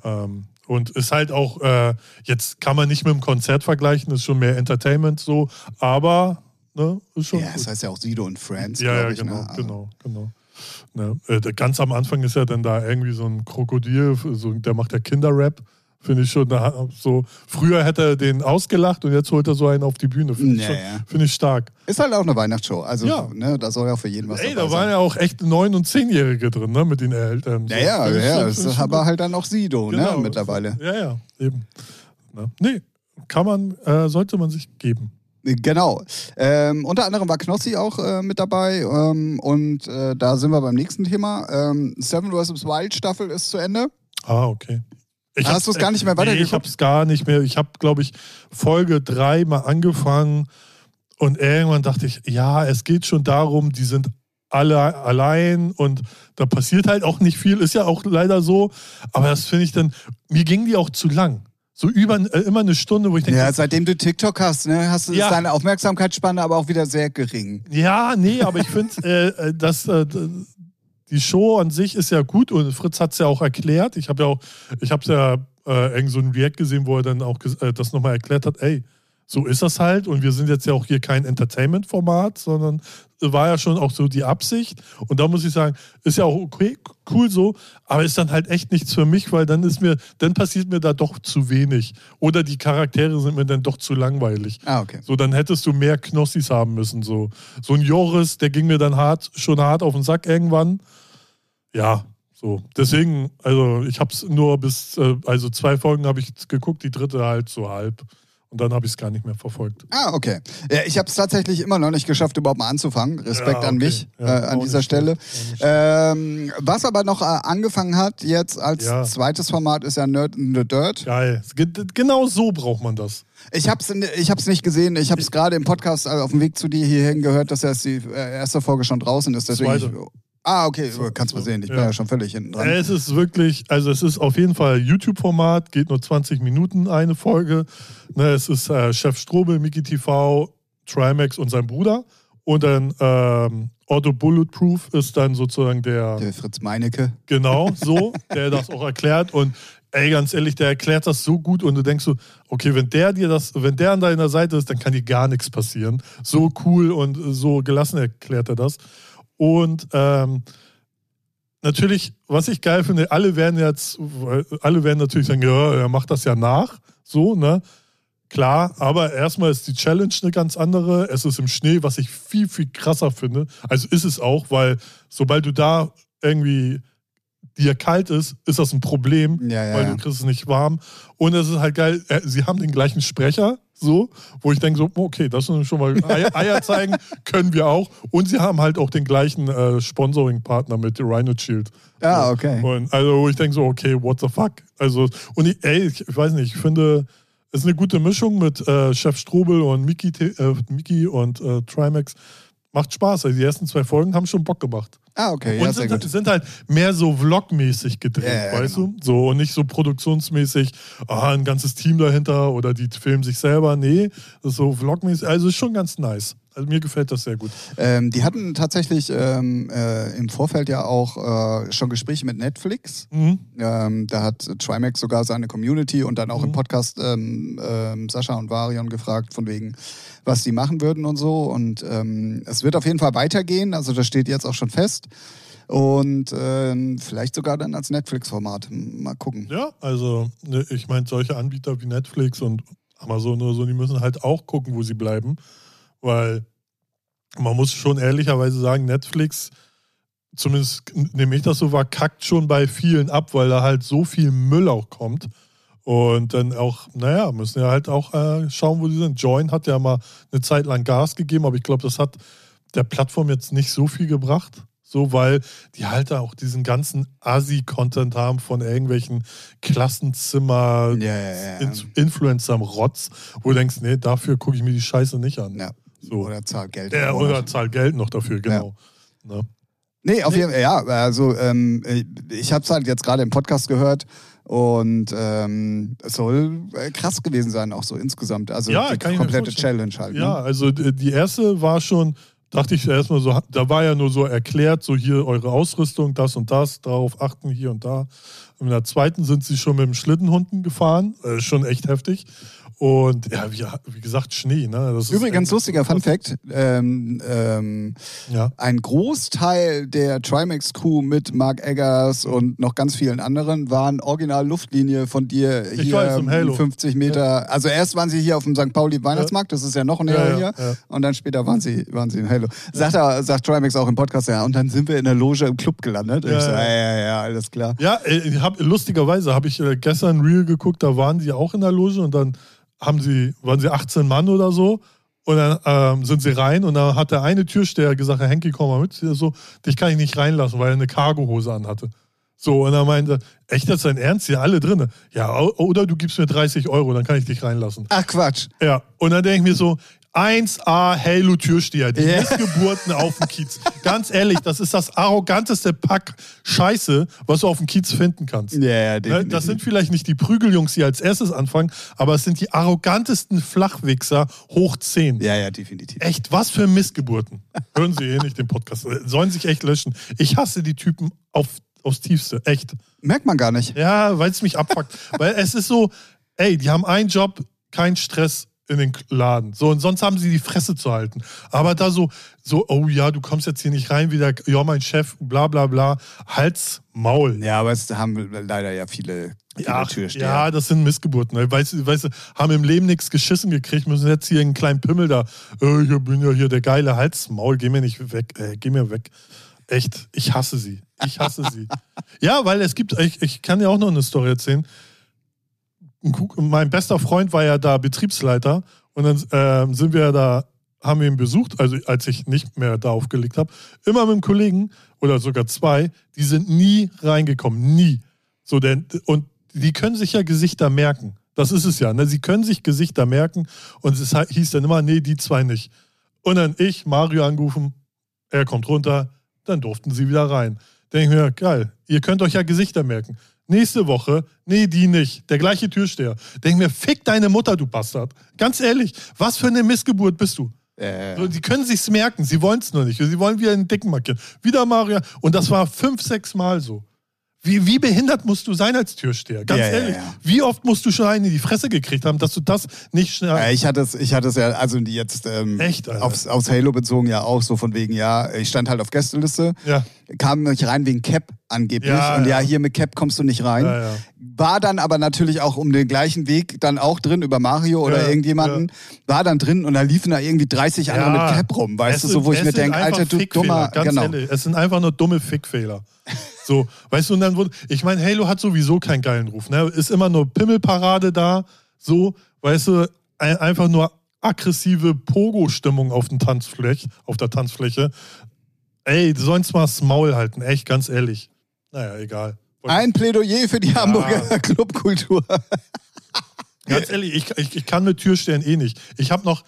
Speaker 2: ähm, und ist halt auch, äh, jetzt kann man nicht mit dem Konzert vergleichen, ist schon mehr Entertainment so, aber ne, ist schon.
Speaker 1: Ja, das heißt ja auch Sido und Friends.
Speaker 2: Ja, ja, ich, genau, ne? genau, genau. Ne, ganz am Anfang ist ja dann da irgendwie so ein Krokodil, so, der macht ja Kinderrap. Finde ich schon so. Früher hätte er den ausgelacht und jetzt holt er so einen auf die Bühne. Finde ich, naja. find ich stark.
Speaker 1: Ist halt auch eine Weihnachtsshow. Also, ja. ne, da soll ja auch für jeden was
Speaker 2: Ey, da waren ja auch echt neun- und zehnjährige drin, ne, mit den Eltern.
Speaker 1: So. Ja, ja, ja. Das ist aber halt dann auch Sido, ne, genau. ne, mittlerweile.
Speaker 2: Ja, ja, eben. Ne? Nee, kann man, äh, sollte man sich geben.
Speaker 1: Genau. Ähm, unter anderem war Knossi auch äh, mit dabei ähm, und äh, da sind wir beim nächsten Thema. Ähm, Seven vs. Wild Staffel ist zu Ende.
Speaker 2: Ah, okay.
Speaker 1: Ich Hast du es gar nicht mehr weitergeguckt?
Speaker 2: Nee, ich habe es gar nicht mehr. Ich habe, glaube ich, Folge 3 mal angefangen und irgendwann dachte ich, ja, es geht schon darum, die sind alle allein und da passiert halt auch nicht viel, ist ja auch leider so. Aber das finde ich dann, mir ging die auch zu lang. So über äh, immer eine Stunde, wo ich denke.
Speaker 1: Ja, seitdem du TikTok hast, ne, hast du ja. deine Aufmerksamkeitsspanne aber auch wieder sehr gering.
Speaker 2: Ja, nee, aber ich finde, äh, äh, dass äh, die Show an sich ist ja gut und Fritz hat es ja auch erklärt. Ich habe ja auch, ich habe ja äh, irgend so ein React gesehen, wo er dann auch äh, das nochmal erklärt hat, ey, so ist das halt und wir sind jetzt ja auch hier kein Entertainment-Format, sondern war ja schon auch so die Absicht und da muss ich sagen, ist ja auch okay, cool so, aber ist dann halt echt nichts für mich, weil dann ist mir, dann passiert mir da doch zu wenig oder die Charaktere sind mir dann doch zu langweilig.
Speaker 1: Ah, okay.
Speaker 2: So, dann hättest du mehr Knossis haben müssen, so. So ein Joris, der ging mir dann hart, schon hart auf den Sack irgendwann ja, so. Deswegen, also ich habe es nur bis, äh, also zwei Folgen habe ich geguckt, die dritte halt so halb. Und dann habe ich es gar nicht mehr verfolgt.
Speaker 1: Ah, okay. Ja, ich habe es tatsächlich immer noch nicht geschafft, überhaupt mal anzufangen. Respekt ja, okay. an mich ja, äh, an dieser Stelle. Ähm, was aber noch äh, angefangen hat jetzt als zweites Format ist ja Nerd in the Dirt.
Speaker 2: Geil. Genau so braucht man das.
Speaker 1: Ich habe es ich hab's nicht gesehen. Ich habe es gerade im Podcast also auf dem Weg zu dir hierhin gehört, dass erst die äh, erste Folge schon draußen ist. Deswegen ich, Ah, okay, so, kannst du so, sehen. Ich ja. bin ja schon völlig hinten dran.
Speaker 2: Es ist wirklich, also es ist auf jeden Fall YouTube-Format, geht nur 20 Minuten eine Folge. Ne, es ist äh, Chef Strobel, Miki TV, Trimax und sein Bruder. Und dann ähm, Otto Bulletproof ist dann sozusagen der.
Speaker 1: Der Fritz Meinecke.
Speaker 2: Genau, so, der das auch erklärt. Und ey, ganz ehrlich, der erklärt das so gut und du denkst so, okay, wenn der dir das, wenn der an deiner Seite ist, dann kann dir gar nichts passieren. So cool und so gelassen erklärt er das. Und ähm, natürlich, was ich geil finde, alle werden jetzt, alle werden natürlich sagen, ja, er macht das ja nach, so, ne? Klar, aber erstmal ist die Challenge eine ganz andere. Es ist im Schnee, was ich viel, viel krasser finde. Also ist es auch, weil sobald du da irgendwie dir kalt ist, ist das ein Problem,
Speaker 1: ja, ja,
Speaker 2: weil du kriegst es nicht warm. Und es ist halt geil, äh, sie haben den gleichen Sprecher, so, wo ich denke so, okay, das ist schon mal Eier, Eier zeigen, können wir auch. Und sie haben halt auch den gleichen äh, Sponsoring-Partner mit Rhino Shield.
Speaker 1: Ah, okay.
Speaker 2: Und also, wo ich denke so, okay, what the fuck? Also, und ich, ey, ich, ich weiß nicht, ich finde, es ist eine gute Mischung mit äh, Chef Strobel und Mickey, äh, Mickey und äh, Trimax. Macht Spaß. Also die ersten zwei Folgen haben schon Bock gemacht.
Speaker 1: Ah, okay,
Speaker 2: und
Speaker 1: ja, sehr
Speaker 2: sind,
Speaker 1: gut.
Speaker 2: sind halt mehr so vlogmäßig gedreht,
Speaker 1: Ja, ja,
Speaker 2: weißt
Speaker 1: genau.
Speaker 2: du? So und nicht so produktionsmäßig, ah, ein ganzes Team dahinter oder die filmen sich selber. Nee, das ist so vlogmäßig. Also ist schon ganz nice. Also mir gefällt das sehr gut.
Speaker 1: Ähm, die hatten tatsächlich ähm, äh, im Vorfeld ja auch äh, schon Gespräche mit Netflix.
Speaker 2: Mhm.
Speaker 1: Ähm, da hat Trimax sogar seine Community und dann auch im
Speaker 2: Mhm.
Speaker 1: Podcast ähm, ähm, Sascha und Varion gefragt, von wegen, was die machen würden und so. Und ähm, es wird auf jeden Fall weitergehen. Also das steht jetzt auch schon fest. Und ähm, vielleicht sogar dann als Netflix-Format. Mal gucken.
Speaker 2: Ja, also ne, ich meine, solche Anbieter wie Netflix und Amazon oder so, die müssen halt auch gucken, wo sie bleiben. Weil man muss schon ehrlicherweise sagen, Netflix, zumindest nehme ich das so wahr, kackt schon bei vielen ab, weil da halt so viel Müll auch kommt. Und dann auch, naja, müssen ja halt auch äh, schauen, wo sie sind. Join hat ja mal eine Zeit lang Gas gegeben, aber ich glaube, das hat der Plattform jetzt nicht so viel gebracht. So, weil die halt da auch diesen ganzen Asi-Content haben von irgendwelchen Klassenzimmer,
Speaker 1: Ja, ja, ja.
Speaker 2: In Influencer am Rotz, wo du denkst, nee, dafür gucke ich mir die Scheiße nicht an.
Speaker 1: Ja.
Speaker 2: So.
Speaker 1: Oder zahlt Geld.
Speaker 2: Ja,
Speaker 1: Monat.
Speaker 2: oder zahlt Geld noch dafür, genau. Ne?
Speaker 1: Nee, auf
Speaker 2: Nee.
Speaker 1: jeden Fall, ja, also ähm, ich habe es halt jetzt gerade im Podcast gehört und ähm, es soll äh, krass gewesen sein, auch so insgesamt. Also
Speaker 2: Ja,
Speaker 1: die
Speaker 2: kann ich mir
Speaker 1: komplette
Speaker 2: vorstellen.
Speaker 1: Challenge halt.
Speaker 2: Ja,
Speaker 1: Ne?
Speaker 2: also d- die erste war schon, dachte ich erstmal so, da war ja nur so erklärt, so hier eure Ausrüstung, das und das, darauf achten hier und da. In der zweiten sind sie schon mit dem Schlittenhunden gefahren, äh, schon echt heftig. Und ja, wie, wie gesagt, Schnee. Ne? Das
Speaker 1: Übrigens, lustiger Fun Fact, ähm, ähm,
Speaker 2: Ja.
Speaker 1: ein Großteil der Trimax-Crew mit Mark Eggers und noch ganz vielen anderen waren original Luftlinie von dir
Speaker 2: Ich
Speaker 1: hier
Speaker 2: weiß, im Halo.
Speaker 1: 50 Meter. Also erst waren sie hier auf dem St. Pauli Weihnachtsmarkt, das ist ja noch näher
Speaker 2: Ja, ja,
Speaker 1: hier.
Speaker 2: ja.
Speaker 1: Und dann später waren sie, waren sie im Halo. Sagt, er, sagt Trimax auch im Podcast, ja, und dann sind wir in der Loge im Club gelandet.
Speaker 2: Ja,
Speaker 1: ich so,
Speaker 2: ja.
Speaker 1: ja, ja, ja, alles klar.
Speaker 2: Ja, äh, ich hab, lustigerweise habe ich äh, gestern Reel geguckt, da waren sie auch in der Loge und dann haben sie, waren sie 18 Mann oder so. Und dann ähm, sind sie rein und dann hat der eine Türsteher gesagt, Herr Henki, komm mal mit. So, dich kann ich nicht reinlassen, weil er eine Cargohose anhatte. So, und er meinte, echt, das ist dein Ernst? Hier alle drinne. Ja, oder du gibst mir 30 Euro, dann kann ich dich reinlassen.
Speaker 1: Ach Quatsch.
Speaker 2: Ja, und dann denke ich mir so, 1A Halo Türsteher, die
Speaker 1: Ja.
Speaker 2: Missgeburten auf dem Kiez. Ganz ehrlich, das ist das arroganteste Pack Scheiße, was du auf dem Kiez finden kannst.
Speaker 1: Ja, ja,
Speaker 2: Ne,
Speaker 1: definitiv.
Speaker 2: Das sind vielleicht nicht die Prügeljungs, die als erstes anfangen, aber es sind die arrogantesten Flachwichser hoch 10.
Speaker 1: ja, ja, definitiv.
Speaker 2: Echt, was für Missgeburten. Hören Sie eh nicht den Podcast. Sollen sich echt löschen. Ich hasse die Typen auf, aufs Tiefste. Echt.
Speaker 1: Merkt man gar nicht.
Speaker 2: Ja, weil es mich abfuckt. weil es ist so, ey, die haben einen Job, kein Stress in den Laden. So, und sonst haben sie die Fresse zu halten. Aber da so, so, oh ja, du kommst jetzt hier nicht rein, wieder, ja, mein Chef, bla bla bla. Hals, Maul.
Speaker 1: Ja, aber es haben leider ja viele, viele
Speaker 2: Ja,
Speaker 1: Türsteher.
Speaker 2: ja, das sind Missgeburten. ne? Weißt du, weißt du, haben im Leben nichts geschissen gekriegt, müssen jetzt hier einen kleinen Pimmel da. Äh, ich bin ja hier der geile Hals, Maul, geh mir nicht weg, äh, geh mir weg. Echt, ich hasse sie. Ich hasse sie. Ja, weil es gibt, ich, ich kann dir auch noch eine Story erzählen. Mein bester Freund war ja da Betriebsleiter und dann ähm, sind wir da, haben wir ihn besucht, also als ich nicht mehr da aufgelegt habe, immer mit einem Kollegen oder sogar zwei, die sind nie reingekommen, nie. So, denn, und die können sich ja Gesichter merken. Das ist es ja. Ne? Sie können sich Gesichter merken und es hieß dann immer, nee, die zwei nicht. Und dann ich, Mario angerufen, er kommt runter, dann durften sie wieder rein. Denke ich mir, geil, ihr könnt euch ja Gesichter merken. Nächste Woche, nee, die nicht. Der gleiche Türsteher. Denke ich mir, fick deine Mutter, du Bastard. Ganz ehrlich, was für eine Missgeburt bist du?
Speaker 1: Äh,
Speaker 2: So, die können sich's merken, sie wollen es nur nicht. Sie wollen wieder einen Dicken markieren. Wieder Mario. Und das war fünf, sechs Mal so. Wie, wie behindert musst du sein als Türsteher? Ganz
Speaker 1: Ja, ja,
Speaker 2: ehrlich.
Speaker 1: ja.
Speaker 2: Wie oft musst du schon einen in die Fresse gekriegt haben, dass du das nicht schnell.
Speaker 1: Ja, ich hatte es, ich hatte es ja, also jetzt ähm,
Speaker 2: Echt,
Speaker 1: aufs, aufs Halo bezogen ja auch so von wegen, ja, ich stand halt auf Gästeliste,
Speaker 2: ja,
Speaker 1: kam nicht rein wegen Cap angeblich
Speaker 2: Ja,
Speaker 1: und ja,
Speaker 2: ja.
Speaker 1: hier mit Cap kommst du nicht rein.
Speaker 2: ja.
Speaker 1: War dann aber natürlich auch um den gleichen Weg dann auch drin über Mario oder irgendjemanden, war dann drin und da liefen da irgendwie 30 andere mit Cap rum, weißt
Speaker 2: Es
Speaker 1: du, so
Speaker 2: sind-
Speaker 1: wo ich mir
Speaker 2: sind
Speaker 1: denke, Alter, du dummer,
Speaker 2: ganz
Speaker 1: genau.
Speaker 2: ehrlich. Es sind einfach nur dumme Fickfehler. So, weißt du, und dann wurde, ich meine, Halo hat sowieso keinen geilen Ruf, ne? Ist immer nur Pimmelparade da, so, weißt du, ein, einfach nur aggressive Pogo-Stimmung auf, den Tanzfläch, auf der Tanzfläche. Ey, die sollen mal das Maul halten, echt, ganz ehrlich. Naja, egal.
Speaker 1: Ein Plädoyer für die Hamburger Clubkultur.
Speaker 2: Ganz ehrlich, ich, ich, ich kann mit Türstellen eh nicht. Ich habe noch,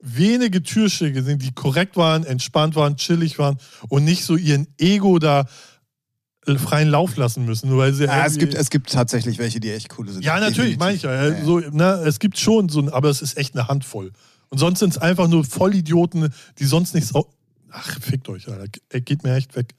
Speaker 2: wenige Türsteher gesehen, die korrekt waren, entspannt waren, chillig waren und nicht so ihren Ego da freien Lauf lassen müssen. Nur weil sie
Speaker 1: Ja, es, gibt, es gibt tatsächlich welche, die echt coole sind.
Speaker 2: ja, natürlich, meine ich ja.
Speaker 1: Ja,
Speaker 2: So, na, es gibt schon so, aber es ist echt eine Handvoll. Und sonst sind es einfach nur Vollidioten, die sonst nichts. Ach, fickt euch, Alter. Geht mir echt weg.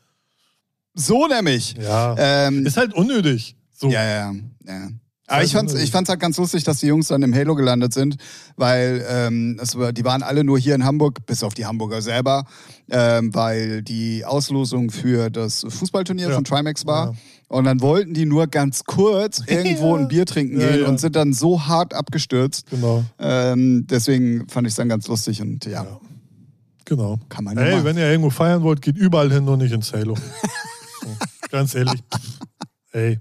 Speaker 1: So nämlich.
Speaker 2: Ja.
Speaker 1: Ähm,
Speaker 2: ist halt unnötig. So.
Speaker 1: Ja, ja, ja. Aber
Speaker 2: halt
Speaker 1: ich fand's, ich fand's halt ganz lustig, dass die Jungs dann im Halo gelandet sind, weil ähm, es die waren alle nur hier in Hamburg, bis auf die Hamburger selber, ähm, weil die Auslosung für das Fußballturnier
Speaker 2: Ja.
Speaker 1: von Trimax war.
Speaker 2: Ja.
Speaker 1: Und dann wollten die nur ganz kurz irgendwo ein Bier trinken
Speaker 2: Ja,
Speaker 1: gehen und sind dann so hart abgestürzt.
Speaker 2: Genau.
Speaker 1: Ähm, deswegen fand ich es dann ganz lustig und ja.
Speaker 2: Genau.
Speaker 1: kann man ja
Speaker 2: Ey,
Speaker 1: machen.
Speaker 2: wenn ihr irgendwo feiern wollt, geht überall hin, nur nicht ins Halo. so, ganz ehrlich. Ey.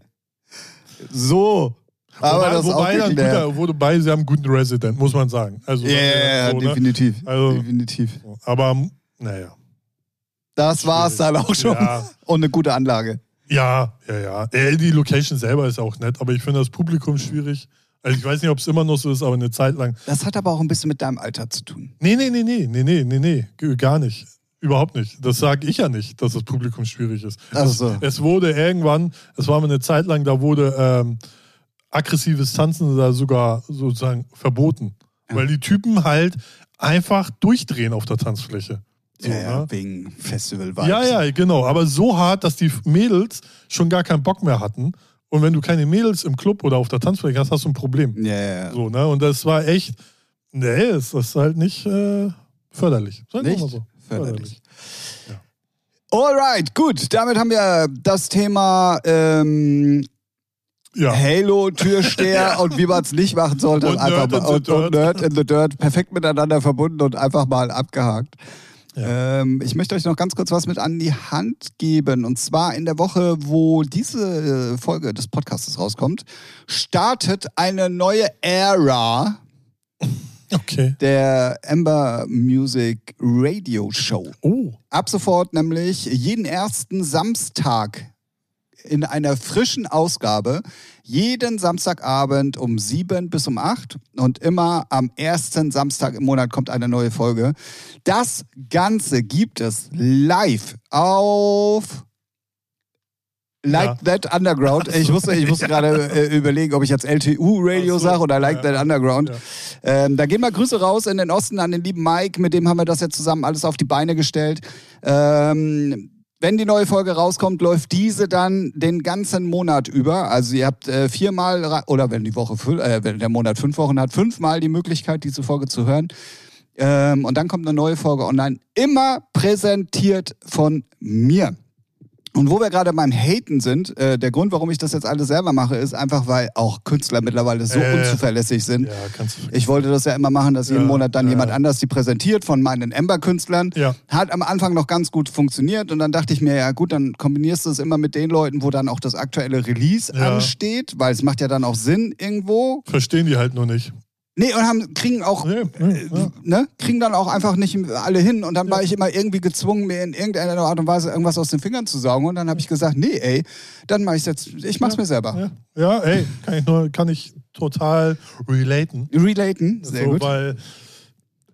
Speaker 1: So. Aber
Speaker 2: wobei,
Speaker 1: das ist auch
Speaker 2: wobei,
Speaker 1: wirklich der-
Speaker 2: guter, wobei sie haben einen guten Resident, muss man sagen. Also,
Speaker 1: Ja, ja,
Speaker 2: so, ne?
Speaker 1: definitiv.
Speaker 2: Also-
Speaker 1: definitiv.
Speaker 2: Aber, naja.
Speaker 1: Das war's dann auch schon.
Speaker 2: Ja.
Speaker 1: Und eine gute Anlage.
Speaker 2: Ja, ja, ja. Die Location selber ist auch nett, aber ich finde das Publikum schwierig. Also ich weiß nicht, ob es immer noch so ist, aber eine Zeit lang.
Speaker 1: Das hat aber auch ein bisschen mit deinem Alter zu tun.
Speaker 2: Nee, nee, nee, nee, nee, nee, nee, nee, gar nicht. Überhaupt nicht. Das sage ich ja nicht, dass das Publikum schwierig ist.
Speaker 1: Ach
Speaker 2: es, es wurde irgendwann, es war mal eine Zeit lang, da wurde ähm, aggressives Tanzen da sogar sozusagen verboten. Weil die Typen halt einfach durchdrehen auf der Tanzfläche. So,
Speaker 1: ja, ja,
Speaker 2: ne?
Speaker 1: wegen Festival-Vibes.
Speaker 2: Ja, ja, genau. Aber so hart, dass die Mädels schon gar keinen Bock mehr hatten. Und wenn du keine Mädels im Club oder auf der Tanzfläche hast, hast du ein Problem.
Speaker 1: Ja, ja, ja.
Speaker 2: So, ne? Und das war echt, nee, es ist halt nicht äh, förderlich. Sagen
Speaker 1: Nicht
Speaker 2: so.
Speaker 1: Förderlich. Alright, gut. Damit haben wir das Thema ähm,
Speaker 2: Ja.
Speaker 1: Halo, Türsteher und wie man es nicht machen sollte.
Speaker 2: Und
Speaker 1: einfach
Speaker 2: Nerd in
Speaker 1: mal,
Speaker 2: the
Speaker 1: und, und
Speaker 2: Dirt.
Speaker 1: Nerd in the Dirt. Perfekt miteinander verbunden und einfach mal abgehakt. Ähm, ich möchte euch noch ganz kurz was mit an die Hand geben. Und zwar in der Woche, wo diese äh, Folge des Podcasts rauskommt, startet eine neue Ära
Speaker 2: Okay.
Speaker 1: der Ember Music Radio Show.
Speaker 2: Oh.
Speaker 1: Ab sofort nämlich jeden ersten Samstag in einer frischen Ausgabe. Jeden Samstagabend um sieben bis um acht und immer am ersten Samstag im Monat kommt eine neue Folge. Das Ganze gibt es live auf Like That Underground. Ich musste, ich musste gerade äh, überlegen, ob ich jetzt LTU Radio
Speaker 2: so.
Speaker 1: sage oder Like
Speaker 2: Ja.
Speaker 1: That Underground.
Speaker 2: Ja.
Speaker 1: Ähm, da gehen mal Grüße raus in den Osten an den lieben Mike, mit dem haben wir das jetzt zusammen alles auf die Beine gestellt. Ähm, wenn die neue Folge rauskommt, läuft diese dann den ganzen Monat über. Also ihr habt äh, viermal, oder wenn die Woche, äh, wenn der Monat fünf Wochen hat, fünfmal die Möglichkeit, diese Folge zu hören. Ähm, und dann kommt eine neue Folge online, immer präsentiert von mir. Und wo wir gerade beim Haten sind, äh, der Grund, warum ich das jetzt alles selber mache, ist einfach, weil auch Künstler mittlerweile so
Speaker 2: Äh.
Speaker 1: unzuverlässig sind.
Speaker 2: Ja, kannst du.
Speaker 1: Ich wollte das ja immer machen, dass jeden
Speaker 2: Ja,
Speaker 1: Monat dann
Speaker 2: ja.
Speaker 1: jemand anders die präsentiert von meinen Ember-Künstlern. Hat am Anfang noch ganz gut funktioniert und dann dachte ich mir, ja gut, dann kombinierst du es immer mit den Leuten, wo dann auch das aktuelle Release ansteht, weil es macht ja dann auch Sinn irgendwo.
Speaker 2: Verstehen die halt nur nicht.
Speaker 1: Nee, und haben, kriegen auch,
Speaker 2: Nee, nee, ja.
Speaker 1: ne, kriegen dann auch einfach nicht alle hin und dann war ich immer irgendwie gezwungen, mir in irgendeiner Art und Weise irgendwas aus den Fingern zu saugen und dann habe ich gesagt, nee, ey, dann mache ich jetzt, ich mach's mir selber.
Speaker 2: Ja, ja, ey, kann ich nur, kann ich total relaten.
Speaker 1: Relaten, sehr
Speaker 2: so,
Speaker 1: gut.
Speaker 2: Weil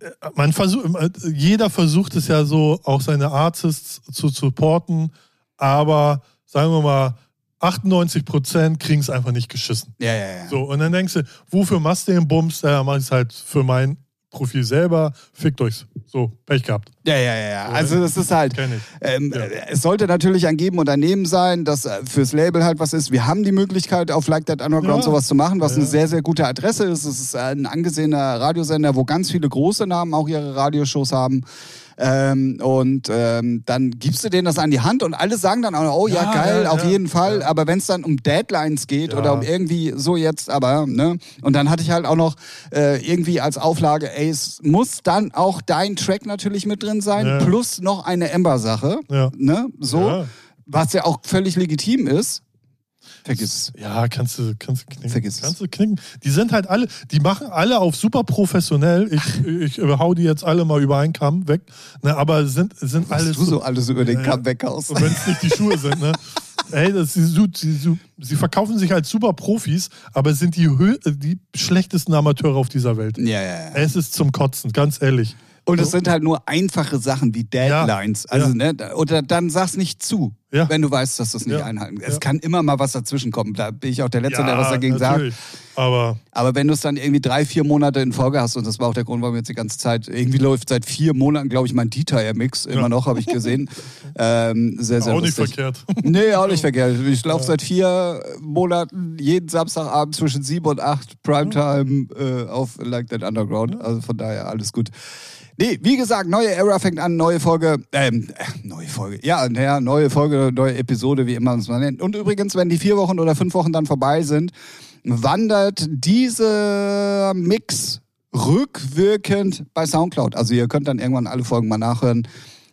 Speaker 2: äh, man versucht, jeder versucht es ja so, auch seine Artists zu supporten, aber sagen wir mal, 98 Prozent kriegen es einfach nicht geschissen.
Speaker 1: Ja, ja, ja.
Speaker 2: So, und dann denkst du, wofür machst du den Bums? Ja, mach ich es halt für mein Profil selber. Fickt euch's. So, Pech gehabt.
Speaker 1: Ja, ja, ja, ja. Also das ist halt. Ähm,
Speaker 2: Ja.
Speaker 1: Es sollte natürlich ein Geben und ein Nehmen sein, dass äh, fürs Label halt was ist. Wir haben die Möglichkeit, auf Like That Underground
Speaker 2: Ja.
Speaker 1: sowas zu machen, was
Speaker 2: Ja.
Speaker 1: eine sehr, sehr gute Adresse ist. Es ist ein angesehener Radiosender, wo ganz viele große Namen auch ihre Radioshows haben. Ähm, und ähm, dann gibst du denen das an die Hand und alle sagen dann auch, oh ja,
Speaker 2: Ja,
Speaker 1: geil,
Speaker 2: ja,
Speaker 1: auf
Speaker 2: ja.
Speaker 1: jeden Fall. Aber wenn es dann um Deadlines geht oder um irgendwie so jetzt, aber, ne? Und dann hatte ich halt auch noch äh, irgendwie als Auflage, ey, es muss dann auch dein Track natürlich mit drin sein, plus noch eine Ember-Sache. Ne? So, was ja auch völlig legitim ist. Vergiss es.
Speaker 2: Ja, kannst du, kannst du knicken.
Speaker 1: Vergiss es.
Speaker 2: kannst du knicken. Die sind halt alle, die machen alle auf super professionell. Ich, ich hau die jetzt alle mal über einen Kamm weg. Ne, aber sind, sind
Speaker 1: Was
Speaker 2: alles.
Speaker 1: du so alles über den
Speaker 2: Ja,
Speaker 1: Kamm weghaust.
Speaker 2: Wenn es nicht die Schuhe sind, ne? Ey, das, sie, sie, sie verkaufen sich als super Profis, aber sind die, die schlechtesten Amateure auf dieser Welt.
Speaker 1: Ja, ja, ja.
Speaker 2: Es ist zum Kotzen, ganz ehrlich.
Speaker 1: Und es sind halt nur einfache Sachen wie Deadlines. Ja, also, ja. ne, oder dann sag's nicht zu, ja. wenn du weißt, dass du es nicht einhalten kannst. Es kann immer mal was dazwischen kommen. Da bin ich auch der Letzte, der was dagegen natürlich. sagt.
Speaker 2: Aber,
Speaker 1: Aber wenn du es dann irgendwie drei, vier Monate in Folge hast, und das war auch der Grund, warum jetzt die ganze Zeit, irgendwie läuft seit vier Monaten, glaube ich, mein Detail-Mix immer noch, habe ich gesehen. ähm, sehr, sehr
Speaker 2: Auch
Speaker 1: lustig.
Speaker 2: nicht verkehrt.
Speaker 1: Nee, auch nicht verkehrt. Ich laufe seit vier Monaten jeden Samstagabend zwischen sieben und acht Primetime äh, auf Like That Underground. Also von daher alles gut. Nee, wie gesagt, neue Era fängt an, neue Folge, ähm, äh, neue Folge, ja, naja, neue Folge, neue Episode, wie immer man es mal nennt. Und übrigens, wenn die vier Wochen oder fünf Wochen dann vorbei sind, wandert dieser Mix rückwirkend bei Soundcloud. Also ihr könnt dann irgendwann alle Folgen mal nachhören.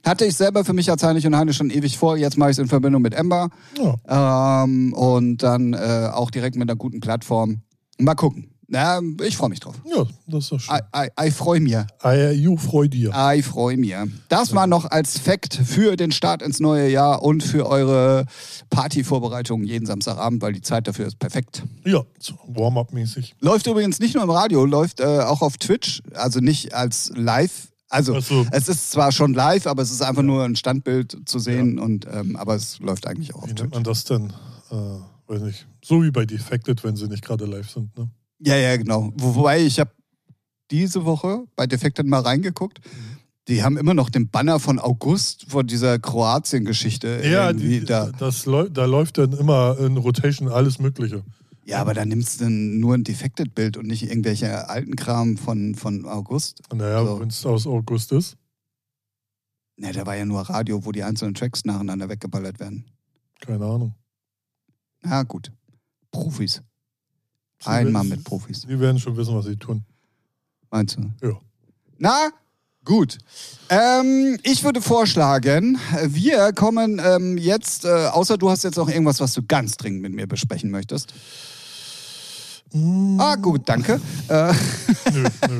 Speaker 1: Hatte ich selber für mich als Heinrich und Heine schon ewig vor. Jetzt mache ich es in Verbindung mit Ember. Ja. Ähm, und dann äh, auch direkt mit einer guten Plattform. Mal gucken. Ja, ich freue mich drauf.
Speaker 2: Ja, das ist doch schön.
Speaker 1: Ich freue mich.
Speaker 2: Ich freue dir.
Speaker 1: Ich freue mich. Das war noch als Fakt für den Start ins neue Jahr und für eure Partyvorbereitungen jeden Samstagabend, weil die Zeit dafür ist perfekt.
Speaker 2: Ja, so Warm-up-mäßig.
Speaker 1: Läuft übrigens nicht nur im Radio, läuft äh, auch auf Twitch, also nicht als Live. Also so. es ist zwar schon live, aber es ist einfach ja. nur ein Standbild zu sehen ja. und ähm, aber es läuft eigentlich auch auf
Speaker 2: wie
Speaker 1: Twitch.
Speaker 2: Wie nennt man das denn? Äh, weiß nicht. So wie bei Defected, wenn sie nicht gerade live sind, ne?
Speaker 1: Ja, ja, genau. Wobei ich habe diese Woche bei Defekten mal reingeguckt. Die haben immer noch den Banner von August von dieser Kroatien-Geschichte.
Speaker 2: Ja, die, da. Das, da läuft dann immer in Rotation alles Mögliche.
Speaker 1: Ja, aber dann nimmst du nur ein Defected-Bild und nicht irgendwelche alten Kram von, von August.
Speaker 2: Naja, so. wenn es aus August ist.
Speaker 1: Na, da war ja nur Radio, wo die einzelnen Tracks nacheinander weggeballert werden.
Speaker 2: Keine Ahnung.
Speaker 1: Na gut. Profis. Einmal mit Profis.
Speaker 2: Die werden schon wissen, was sie tun.
Speaker 1: Meinst du?
Speaker 2: Ja.
Speaker 1: Na, gut. Ähm, ich würde vorschlagen, wir kommen ähm, jetzt, äh, außer du hast jetzt noch irgendwas, was du ganz dringend mit mir besprechen möchtest. Ah, gut, danke. Äh, nö, nö, nö.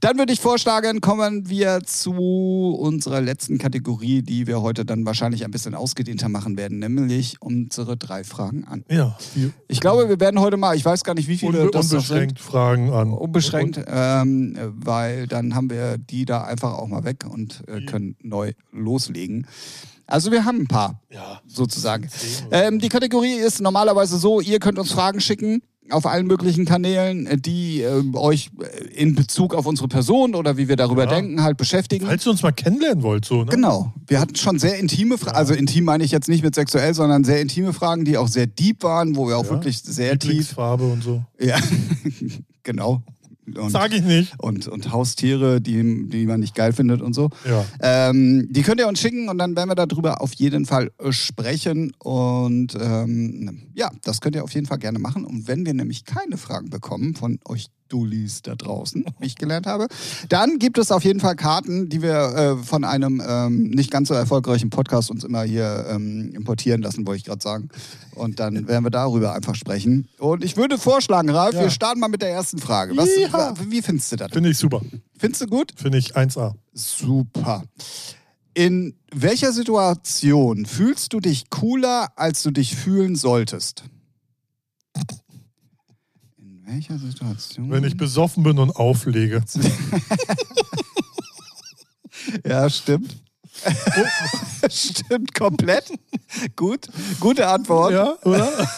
Speaker 1: Dann würde ich vorschlagen, kommen wir zu unserer letzten Kategorie, die wir heute dann wahrscheinlich ein bisschen ausgedehnter machen werden, nämlich unsere drei Fragen an.
Speaker 2: Ja.
Speaker 1: Ich glaube, wir werden heute mal, ich weiß gar nicht, wie viele
Speaker 2: Unbe
Speaker 1: das
Speaker 2: Unbeschränkt Fragen an.
Speaker 1: Unbeschränkt, ähm, weil dann haben wir die da einfach auch mal weg und äh, können neu loslegen. Also wir haben ein paar,
Speaker 2: ja,
Speaker 1: sozusagen. Ähm, die Kategorie ist normalerweise so, ihr könnt uns Fragen schicken auf allen möglichen Kanälen, äh, die äh, euch äh, in Bezug auf unsere Person oder wie wir darüber ja. denken, halt beschäftigen.
Speaker 2: Falls ihr uns mal kennenlernen wollt, so, ne?
Speaker 1: Genau. Wir hatten schon sehr intime Fragen, ja. also intim meine ich jetzt nicht mit sexuell, sondern sehr intime Fragen, die auch sehr deep waren, wo wir auch ja. wirklich sehr tief.
Speaker 2: Farbe und so.
Speaker 1: Ja, genau.
Speaker 2: Und, Sag ich nicht.
Speaker 1: Und, und Haustiere, die, die man nicht geil findet und so.
Speaker 2: Ja.
Speaker 1: Ähm, die könnt ihr uns schicken und dann werden wir darüber auf jeden Fall äh, sprechen. Und ähm, ja, das könnt ihr auf jeden Fall gerne machen. Und wenn wir nämlich keine Fragen bekommen von euch Dullis da draußen, wie ich gelernt habe. Dann gibt es auf jeden Fall Karten, die wir äh, von einem ähm, nicht ganz so erfolgreichen Podcast uns immer hier ähm, importieren lassen, wollte ich gerade sagen. Und dann werden wir darüber einfach sprechen. Und ich würde vorschlagen, Ralf, ja. wir starten mal mit der ersten Frage. Was, ja. Wie findest du das?
Speaker 2: Finde ich super.
Speaker 1: Findest du gut?
Speaker 2: Finde ich 1A.
Speaker 1: Super. In welcher Situation fühlst du dich cooler, als du dich fühlen solltest? Welcher Situation?
Speaker 2: Wenn ich besoffen bin und auflege.
Speaker 1: ja, stimmt. stimmt komplett. Gut. Gute Antwort.
Speaker 2: Ja, oder?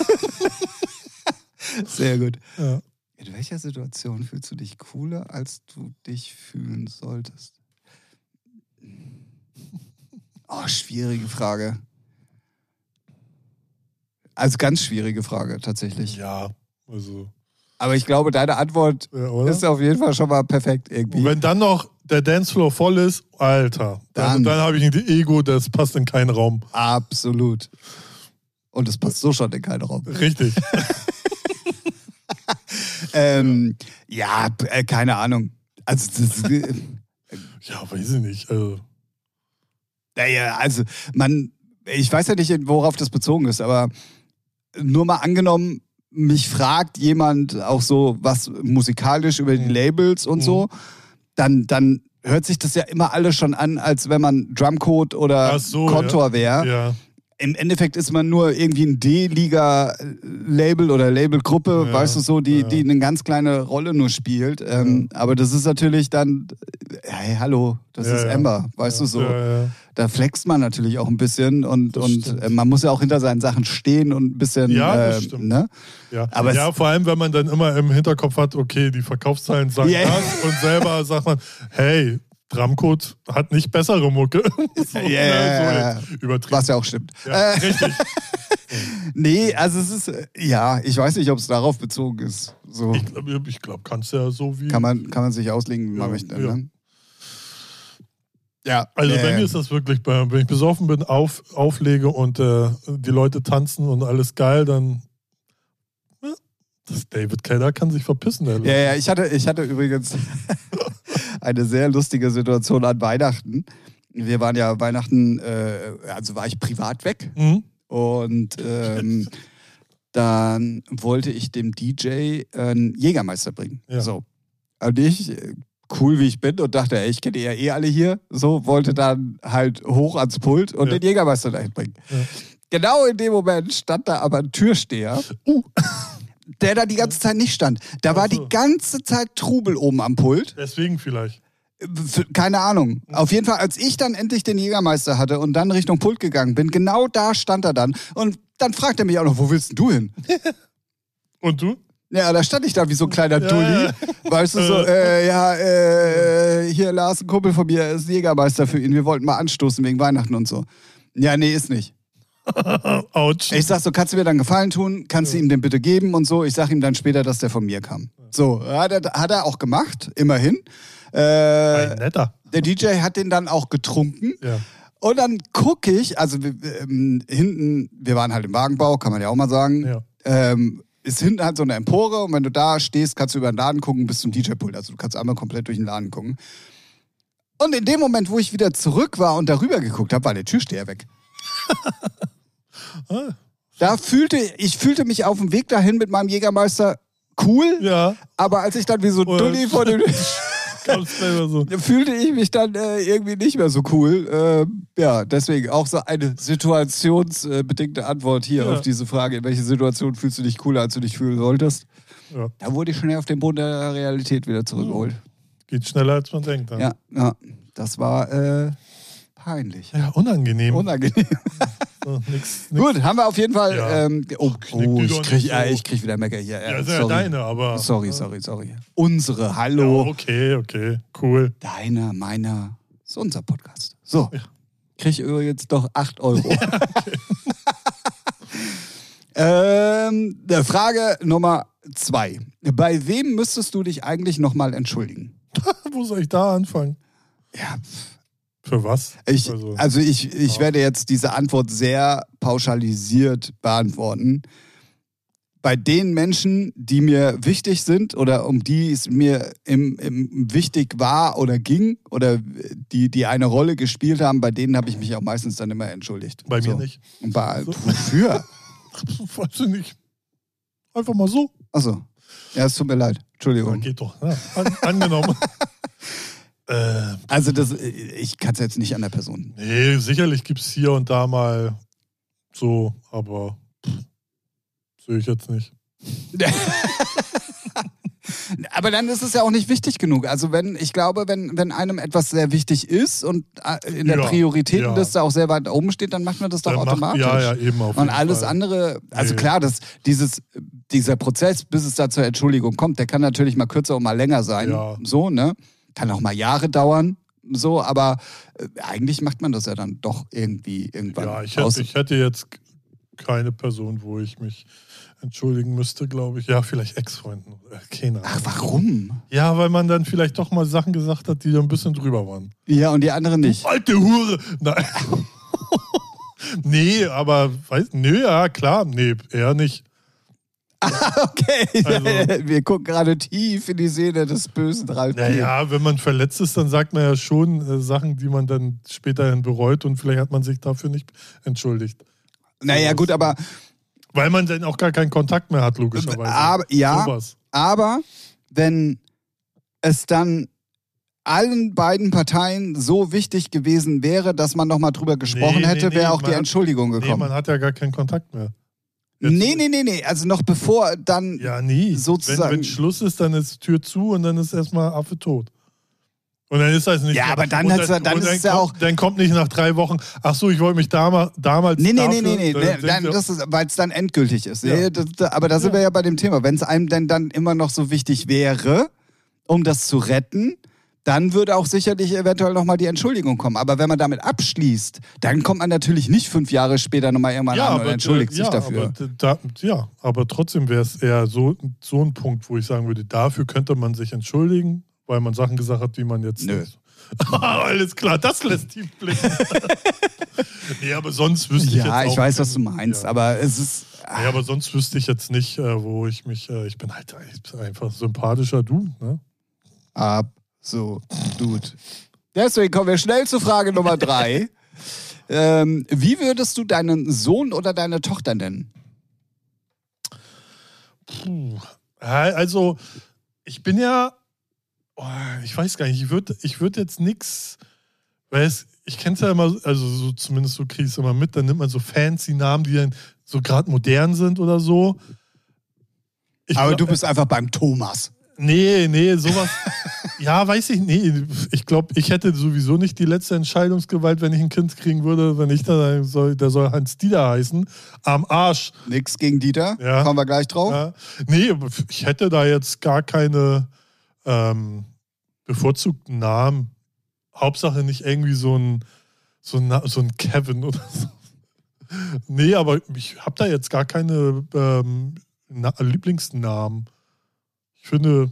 Speaker 1: Sehr gut.
Speaker 2: Ja.
Speaker 1: In welcher Situation fühlst du dich cooler, als du dich fühlen solltest? Oh, schwierige Frage. Also ganz schwierige Frage, tatsächlich.
Speaker 2: Ja, also.
Speaker 1: Aber ich glaube, deine Antwort ja, ist auf jeden Fall schon mal perfekt irgendwie.
Speaker 2: Und wenn dann noch der Dancefloor voll ist, Alter, dann, dann, habe ich ein Ego, das passt in keinen Raum.
Speaker 1: Absolut. Und es passt so schon in keinen Raum.
Speaker 2: Richtig.
Speaker 1: ähm, ja, äh, keine Ahnung. Also, das, äh,
Speaker 2: ja, weiß ich nicht. Also.
Speaker 1: Naja, also, man, ich weiß ja nicht, worauf das bezogen ist, aber nur mal angenommen, mich fragt jemand auch so was musikalisch über die. Labels und so, dann, dann hört sich das ja immer alles schon an, als wenn man Drumcode oder
Speaker 2: so,
Speaker 1: Kontor
Speaker 2: ja.
Speaker 1: wäre.
Speaker 2: Ja.
Speaker 1: Im Endeffekt ist man nur irgendwie ein D-Liga-Label oder Labelgruppe,
Speaker 2: Ja,
Speaker 1: weißt du so, die,
Speaker 2: ja.
Speaker 1: die eine ganz kleine Rolle nur spielt. Ähm, Aber das ist natürlich dann, hey, hallo, das
Speaker 2: Ja,
Speaker 1: ist
Speaker 2: ja.
Speaker 1: Amber, weißt
Speaker 2: ja,
Speaker 1: du so.
Speaker 2: Ja, ja.
Speaker 1: Da flext man natürlich auch ein bisschen und,
Speaker 2: Das
Speaker 1: und
Speaker 2: stimmt.
Speaker 1: äh, man muss ja auch hinter seinen Sachen stehen und ein bisschen,
Speaker 2: Ja, das
Speaker 1: äh,
Speaker 2: stimmt.
Speaker 1: ne?
Speaker 2: Ja,
Speaker 1: Aber
Speaker 2: ja vor allem, wenn man dann immer im Hinterkopf hat, okay, die Verkaufszahlen sagen
Speaker 1: Ja.
Speaker 2: das und selber sagt man, hey, Drumcode hat nicht bessere Mucke. ne,
Speaker 1: ja,
Speaker 2: so jetzt übertrieben.
Speaker 1: Was ja auch stimmt.
Speaker 2: Ja,
Speaker 1: Äh,
Speaker 2: richtig.
Speaker 1: nee, also es ist, ja, ich weiß nicht, ob es darauf bezogen ist. So
Speaker 2: Ich glaube, ich glaub, kannst ja so wie.
Speaker 1: kann man, kann man sich auslegen, wie man
Speaker 2: Ja,
Speaker 1: möchte.
Speaker 2: ja.
Speaker 1: Ne? Ja,
Speaker 2: Also
Speaker 1: äh,
Speaker 2: bei mir ist das wirklich, wenn ich besoffen bin, auf, auflege und äh, die Leute tanzen und alles geil, dann. David Keller kann sich verpissen,
Speaker 1: Ja, ja, ich hatte, ich hatte übrigens eine sehr lustige Situation an Weihnachten. Wir waren ja Weihnachten, äh, also war ich privat weg
Speaker 2: Mhm.
Speaker 1: und ähm, dann wollte ich dem DJ einen Jägermeister bringen.
Speaker 2: Ja.
Speaker 1: So. Und ich, äh, cool wie ich bin und dachte, ey, ich kenne ja eh alle hier, so, wollte dann halt hoch ans Pult und
Speaker 2: Ja.
Speaker 1: den Jägermeister dahin bringen.
Speaker 2: Ja.
Speaker 1: Genau in dem Moment stand da aber ein Türsteher.
Speaker 2: Uh.
Speaker 1: Der da die ganze Zeit nicht stand. Da war
Speaker 2: so.
Speaker 1: die ganze Zeit Trubel oben am Pult.
Speaker 2: Deswegen vielleicht.
Speaker 1: Keine Ahnung. Auf jeden Fall, als ich dann endlich den Jägermeister hatte und dann Richtung Pult gegangen bin, genau da stand er dann. Und dann fragt er mich auch noch, wo willst denn du hin?
Speaker 2: Und du?
Speaker 1: Ja, da stand ich da wie so ein kleiner
Speaker 2: Ja,
Speaker 1: Dulli.
Speaker 2: ja.
Speaker 1: Weißt du, so, äh, ja, äh, hier Lars, ein Kumpel von mir, ist Jägermeister für ihn. Wir wollten mal anstoßen wegen Weihnachten und so. Ja, nee, ist nicht.
Speaker 2: Autsch.
Speaker 1: Ich sag so, kannst du mir dann einen Gefallen tun? Kannst du ihm den bitte geben und so? Ich sag ihm dann später, dass der von mir kam. So, hat er, hat er auch gemacht, immerhin. Äh,
Speaker 2: Ein netter.
Speaker 1: der DJ hat den dann auch getrunken.
Speaker 2: Ja.
Speaker 1: Und dann gucke ich, also ähm, hinten, wir waren halt im Wagenbau, kann man ja auch mal sagen.
Speaker 2: Ja.
Speaker 1: Ähm, ist hinten halt so eine Empore und wenn du da stehst, kannst du über den Laden gucken bis zum DJ-Pult. Also du kannst einmal komplett durch den Laden gucken. Und in dem Moment, wo ich wieder zurück war und darüber geguckt habe, war der Türsteher weg. Da fühlte ich fühlte mich auf dem Weg dahin mit meinem Jägermeister cool,
Speaker 2: ja,
Speaker 1: aber als ich dann wie so ein
Speaker 2: Und-
Speaker 1: Dulli vor dem
Speaker 2: so.
Speaker 1: fühlte ich mich dann äh, irgendwie nicht mehr so cool. Ähm, ja, deswegen auch so eine situationsbedingte Antwort hier
Speaker 2: Ja.
Speaker 1: auf diese Frage. In welcher Situation fühlst du dich cooler, als du dich fühlen solltest?
Speaker 2: Ja.
Speaker 1: Da wurde ich schnell auf den Boden der Realität wieder zurückgeholt.
Speaker 2: Geht schneller, als man denkt. dann.
Speaker 1: Ja, ja. Das war äh, peinlich.
Speaker 2: Ja, unangenehm.
Speaker 1: Unangenehm.
Speaker 2: So, nix, nix.
Speaker 1: Gut, haben wir auf jeden Fall.
Speaker 2: Ja.
Speaker 1: Ähm, oh, oh, ich krieg,
Speaker 2: nicht
Speaker 1: äh,
Speaker 2: so.
Speaker 1: ich krieg wieder Mecker hier.
Speaker 2: Ja,
Speaker 1: Äh,
Speaker 2: ist ja
Speaker 1: sorry.
Speaker 2: deine, aber.
Speaker 1: Sorry, sorry, sorry. Unsere,
Speaker 2: Ja,
Speaker 1: hallo.
Speaker 2: okay, okay, cool.
Speaker 1: Deiner, meiner, ist unser Podcast. So,
Speaker 2: Ja.
Speaker 1: krieg ich übrigens doch 8 Euro. ähm, äh, Frage Nummer zwei. Bei wem müsstest du dich eigentlich nochmal entschuldigen?
Speaker 2: Wo soll ich da anfangen?
Speaker 1: Ja,
Speaker 2: Für was?
Speaker 1: ich,
Speaker 2: Also-
Speaker 1: also ich, ich
Speaker 2: Ja.
Speaker 1: werde jetzt diese Antwort sehr pauschalisiert beantworten. Bei den Menschen, die mir wichtig sind oder um die es mir im, im wichtig war oder ging oder die, die eine Rolle gespielt haben, bei denen habe ich mich auch meistens dann immer entschuldigt.
Speaker 2: Bei mir
Speaker 1: So.
Speaker 2: nicht.
Speaker 1: Und bei,
Speaker 2: So.
Speaker 1: wofür?
Speaker 2: Weiß ich nicht. Einfach mal so.
Speaker 1: Achso. Ja, es tut mir leid.
Speaker 2: Ja,
Speaker 1: Entschuldigung.
Speaker 2: geht doch. Ja, an, angenommen. äh,
Speaker 1: Also das, ich kann es jetzt nicht an der Person.
Speaker 2: nee, sicherlich gibt es hier und da mal so, aber sehe ich jetzt nicht.
Speaker 1: Aber dann ist es ja auch nicht wichtig genug. Also wenn, ich glaube, wenn, wenn einem etwas sehr wichtig ist und äh, in der
Speaker 2: Ja,
Speaker 1: Prioritätenliste auch sehr weit oben steht, dann macht man das doch
Speaker 2: Dann macht-
Speaker 1: automatisch.
Speaker 2: ja, ja, eben auf
Speaker 1: Und alles
Speaker 2: Fall.
Speaker 1: andere, also
Speaker 2: Nee.
Speaker 1: klar, das, dieses, dieser Prozess, bis es da zur Entschuldigung kommt, der kann natürlich mal kürzer und mal länger sein.
Speaker 2: Ja.
Speaker 1: So, ne? Kann auch mal Jahre dauern. So, aber äh, eigentlich macht man das ja dann doch irgendwie irgendwann.
Speaker 2: Ja, ich hätte, ich hätte jetzt keine Person, wo ich mich entschuldigen müsste, glaube ich. Ja, vielleicht Ex-Freunden. Äh, Keine Ahnung.
Speaker 1: Ach, warum?
Speaker 2: Ja, weil man dann vielleicht doch mal Sachen gesagt hat, die da ein bisschen drüber waren.
Speaker 1: Ja, und die anderen nicht.
Speaker 2: Alte Hure! Nein. nee, aber weiß, nö, ja, klar, nee, eher nicht.
Speaker 1: Okay,
Speaker 2: Also-
Speaker 1: wir gucken gerade tief in die Seele des bösen Ralf.
Speaker 2: Naja, wenn man verletzt ist, dann sagt man ja schon äh, Sachen, die man dann späterhin bereut und vielleicht hat man sich dafür nicht entschuldigt.
Speaker 1: Naja, gut, aber,
Speaker 2: Weil man dann auch gar keinen Kontakt mehr hat, logischerweise.
Speaker 1: aber ja,
Speaker 2: Sowas.
Speaker 1: aber wenn es dann allen beiden Parteien so wichtig gewesen wäre, dass man nochmal drüber gesprochen
Speaker 2: Nee,
Speaker 1: hätte,
Speaker 2: nee,
Speaker 1: wäre
Speaker 2: nee,
Speaker 1: auch die
Speaker 2: hat-
Speaker 1: Entschuldigung
Speaker 2: Nee,
Speaker 1: gekommen.
Speaker 2: man hat ja gar keinen Kontakt mehr. Jetzt-
Speaker 1: nee, nee, nee, nee. Also noch bevor dann.
Speaker 2: Ja, nie.
Speaker 1: Sozusagen-
Speaker 2: Wenn, wenn Schluss ist, dann ist Tür zu und dann ist erstmal Affe tot. Und dann ist das nicht.
Speaker 1: Ja, aber dann hat's dann
Speaker 2: und
Speaker 1: ist es ja
Speaker 2: kommt,
Speaker 1: auch-
Speaker 2: Dann kommt nicht nach drei Wochen, ach so, ich wollte mich dama, damals.
Speaker 1: Nee, nee,
Speaker 2: dafür,
Speaker 1: nee, nee, nee.
Speaker 2: dann
Speaker 1: nee dann, ist, weil es dann endgültig ist.
Speaker 2: Ja.
Speaker 1: Nee, das, da- aber da sind
Speaker 2: Ja.
Speaker 1: wir ja bei dem Thema. Wenn es einem denn dann immer noch so wichtig wäre, um das zu retten, dann würde auch sicherlich eventuell nochmal die Entschuldigung kommen. Aber wenn man damit abschließt, dann kommt man natürlich nicht fünf Jahre später nochmal irgendwann
Speaker 2: ja,
Speaker 1: an und
Speaker 2: aber,
Speaker 1: entschuldigt
Speaker 2: äh,
Speaker 1: sich
Speaker 2: ja,
Speaker 1: dafür.
Speaker 2: Aber, da, ja, aber trotzdem wäre es eher so, so ein Punkt, wo ich sagen würde, dafür könnte man sich entschuldigen, weil man Sachen gesagt hat, die man jetzt
Speaker 1: Nö.
Speaker 2: nicht. Alles klar, das lässt tief blicken. nee, aber sonst wüsste ich jetzt
Speaker 1: ja, ich weiß, was du meinst,
Speaker 2: Ja.
Speaker 1: aber es ist.
Speaker 2: Ja, aber sonst wüsste ich jetzt nicht, äh, wo ich mich. Äh, ich bin halt einfach sympathischer Du. Ne?
Speaker 1: Absolut. Deswegen kommen wir schnell zu Frage Nummer drei. ähm, wie würdest du deinen Sohn oder deine Tochter nennen?
Speaker 2: Puh. Also, ich bin ja. Oh, ich weiß gar nicht, ich würde ich würd jetzt nichts. Weil es, ich kenne es ja immer, also so, zumindest so kriege ich es immer mit, dann nimmt man so fancy Namen, die dann so gerade modern sind oder so. Ich
Speaker 1: Aber
Speaker 2: glaub-
Speaker 1: du bist einfach beim Thomas.
Speaker 2: Nee, nee, sowas. ja, weiß ich nee. Ich glaube, ich hätte sowieso nicht die letzte Entscheidungsgewalt, wenn ich ein Kind kriegen würde, wenn ich da soll, der soll Hans Dieter heißen. Am Arsch.
Speaker 1: Nix gegen Dieter.
Speaker 2: Ja.
Speaker 1: Kommen wir gleich drauf.
Speaker 2: Ja. Nee, ich hätte da jetzt gar keine ähm, bevorzugten Namen. Hauptsache nicht irgendwie so ein, so ein, so ein Kevin oder so. Nee, aber ich habe da jetzt gar keine ähm, Na Lieblingsnamen. Ich finde,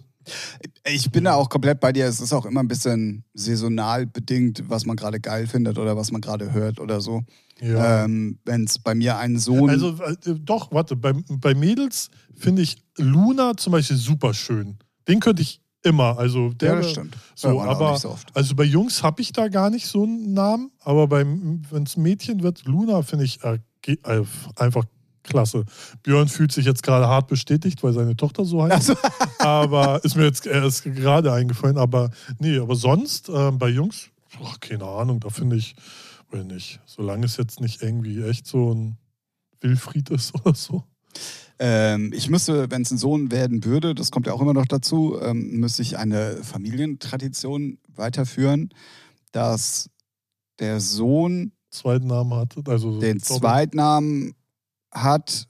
Speaker 1: Ich bin da auch komplett bei dir. Es ist auch immer ein bisschen saisonal bedingt, was man gerade geil findet oder was man gerade hört oder so.
Speaker 2: ja.
Speaker 1: Ähm, Wenn es bei mir einen Sohn.
Speaker 2: Also äh, doch, warte, bei, bei Mädels finde ich Luna zum Beispiel super schön. Den könnte ich immer. Also der,
Speaker 1: ja, das stimmt.
Speaker 2: So, aber
Speaker 1: so oft.
Speaker 2: also bei Jungs habe ich da gar nicht so einen Namen, aber wenn es Mädchen wird, Luna finde ich äh, äh, einfach klasse. Björn fühlt sich jetzt gerade hart bestätigt, weil seine Tochter so heißt.
Speaker 1: Also,
Speaker 2: aber ist mir jetzt erst gerade eingefallen. Aber nee, aber sonst äh, bei Jungs, ach, keine Ahnung, da finde ich, will nicht. Solange es jetzt nicht irgendwie echt so ein Wilfried ist oder so.
Speaker 1: ähm, ich müsste, wenn es ein Sohn werden würde, das kommt ja auch immer noch dazu, ähm, müsste ich eine Familientradition weiterführen, dass der Sohn
Speaker 2: Zweiten Namen hat. Also
Speaker 1: den
Speaker 2: doppelt.
Speaker 1: Zweitnamen hat,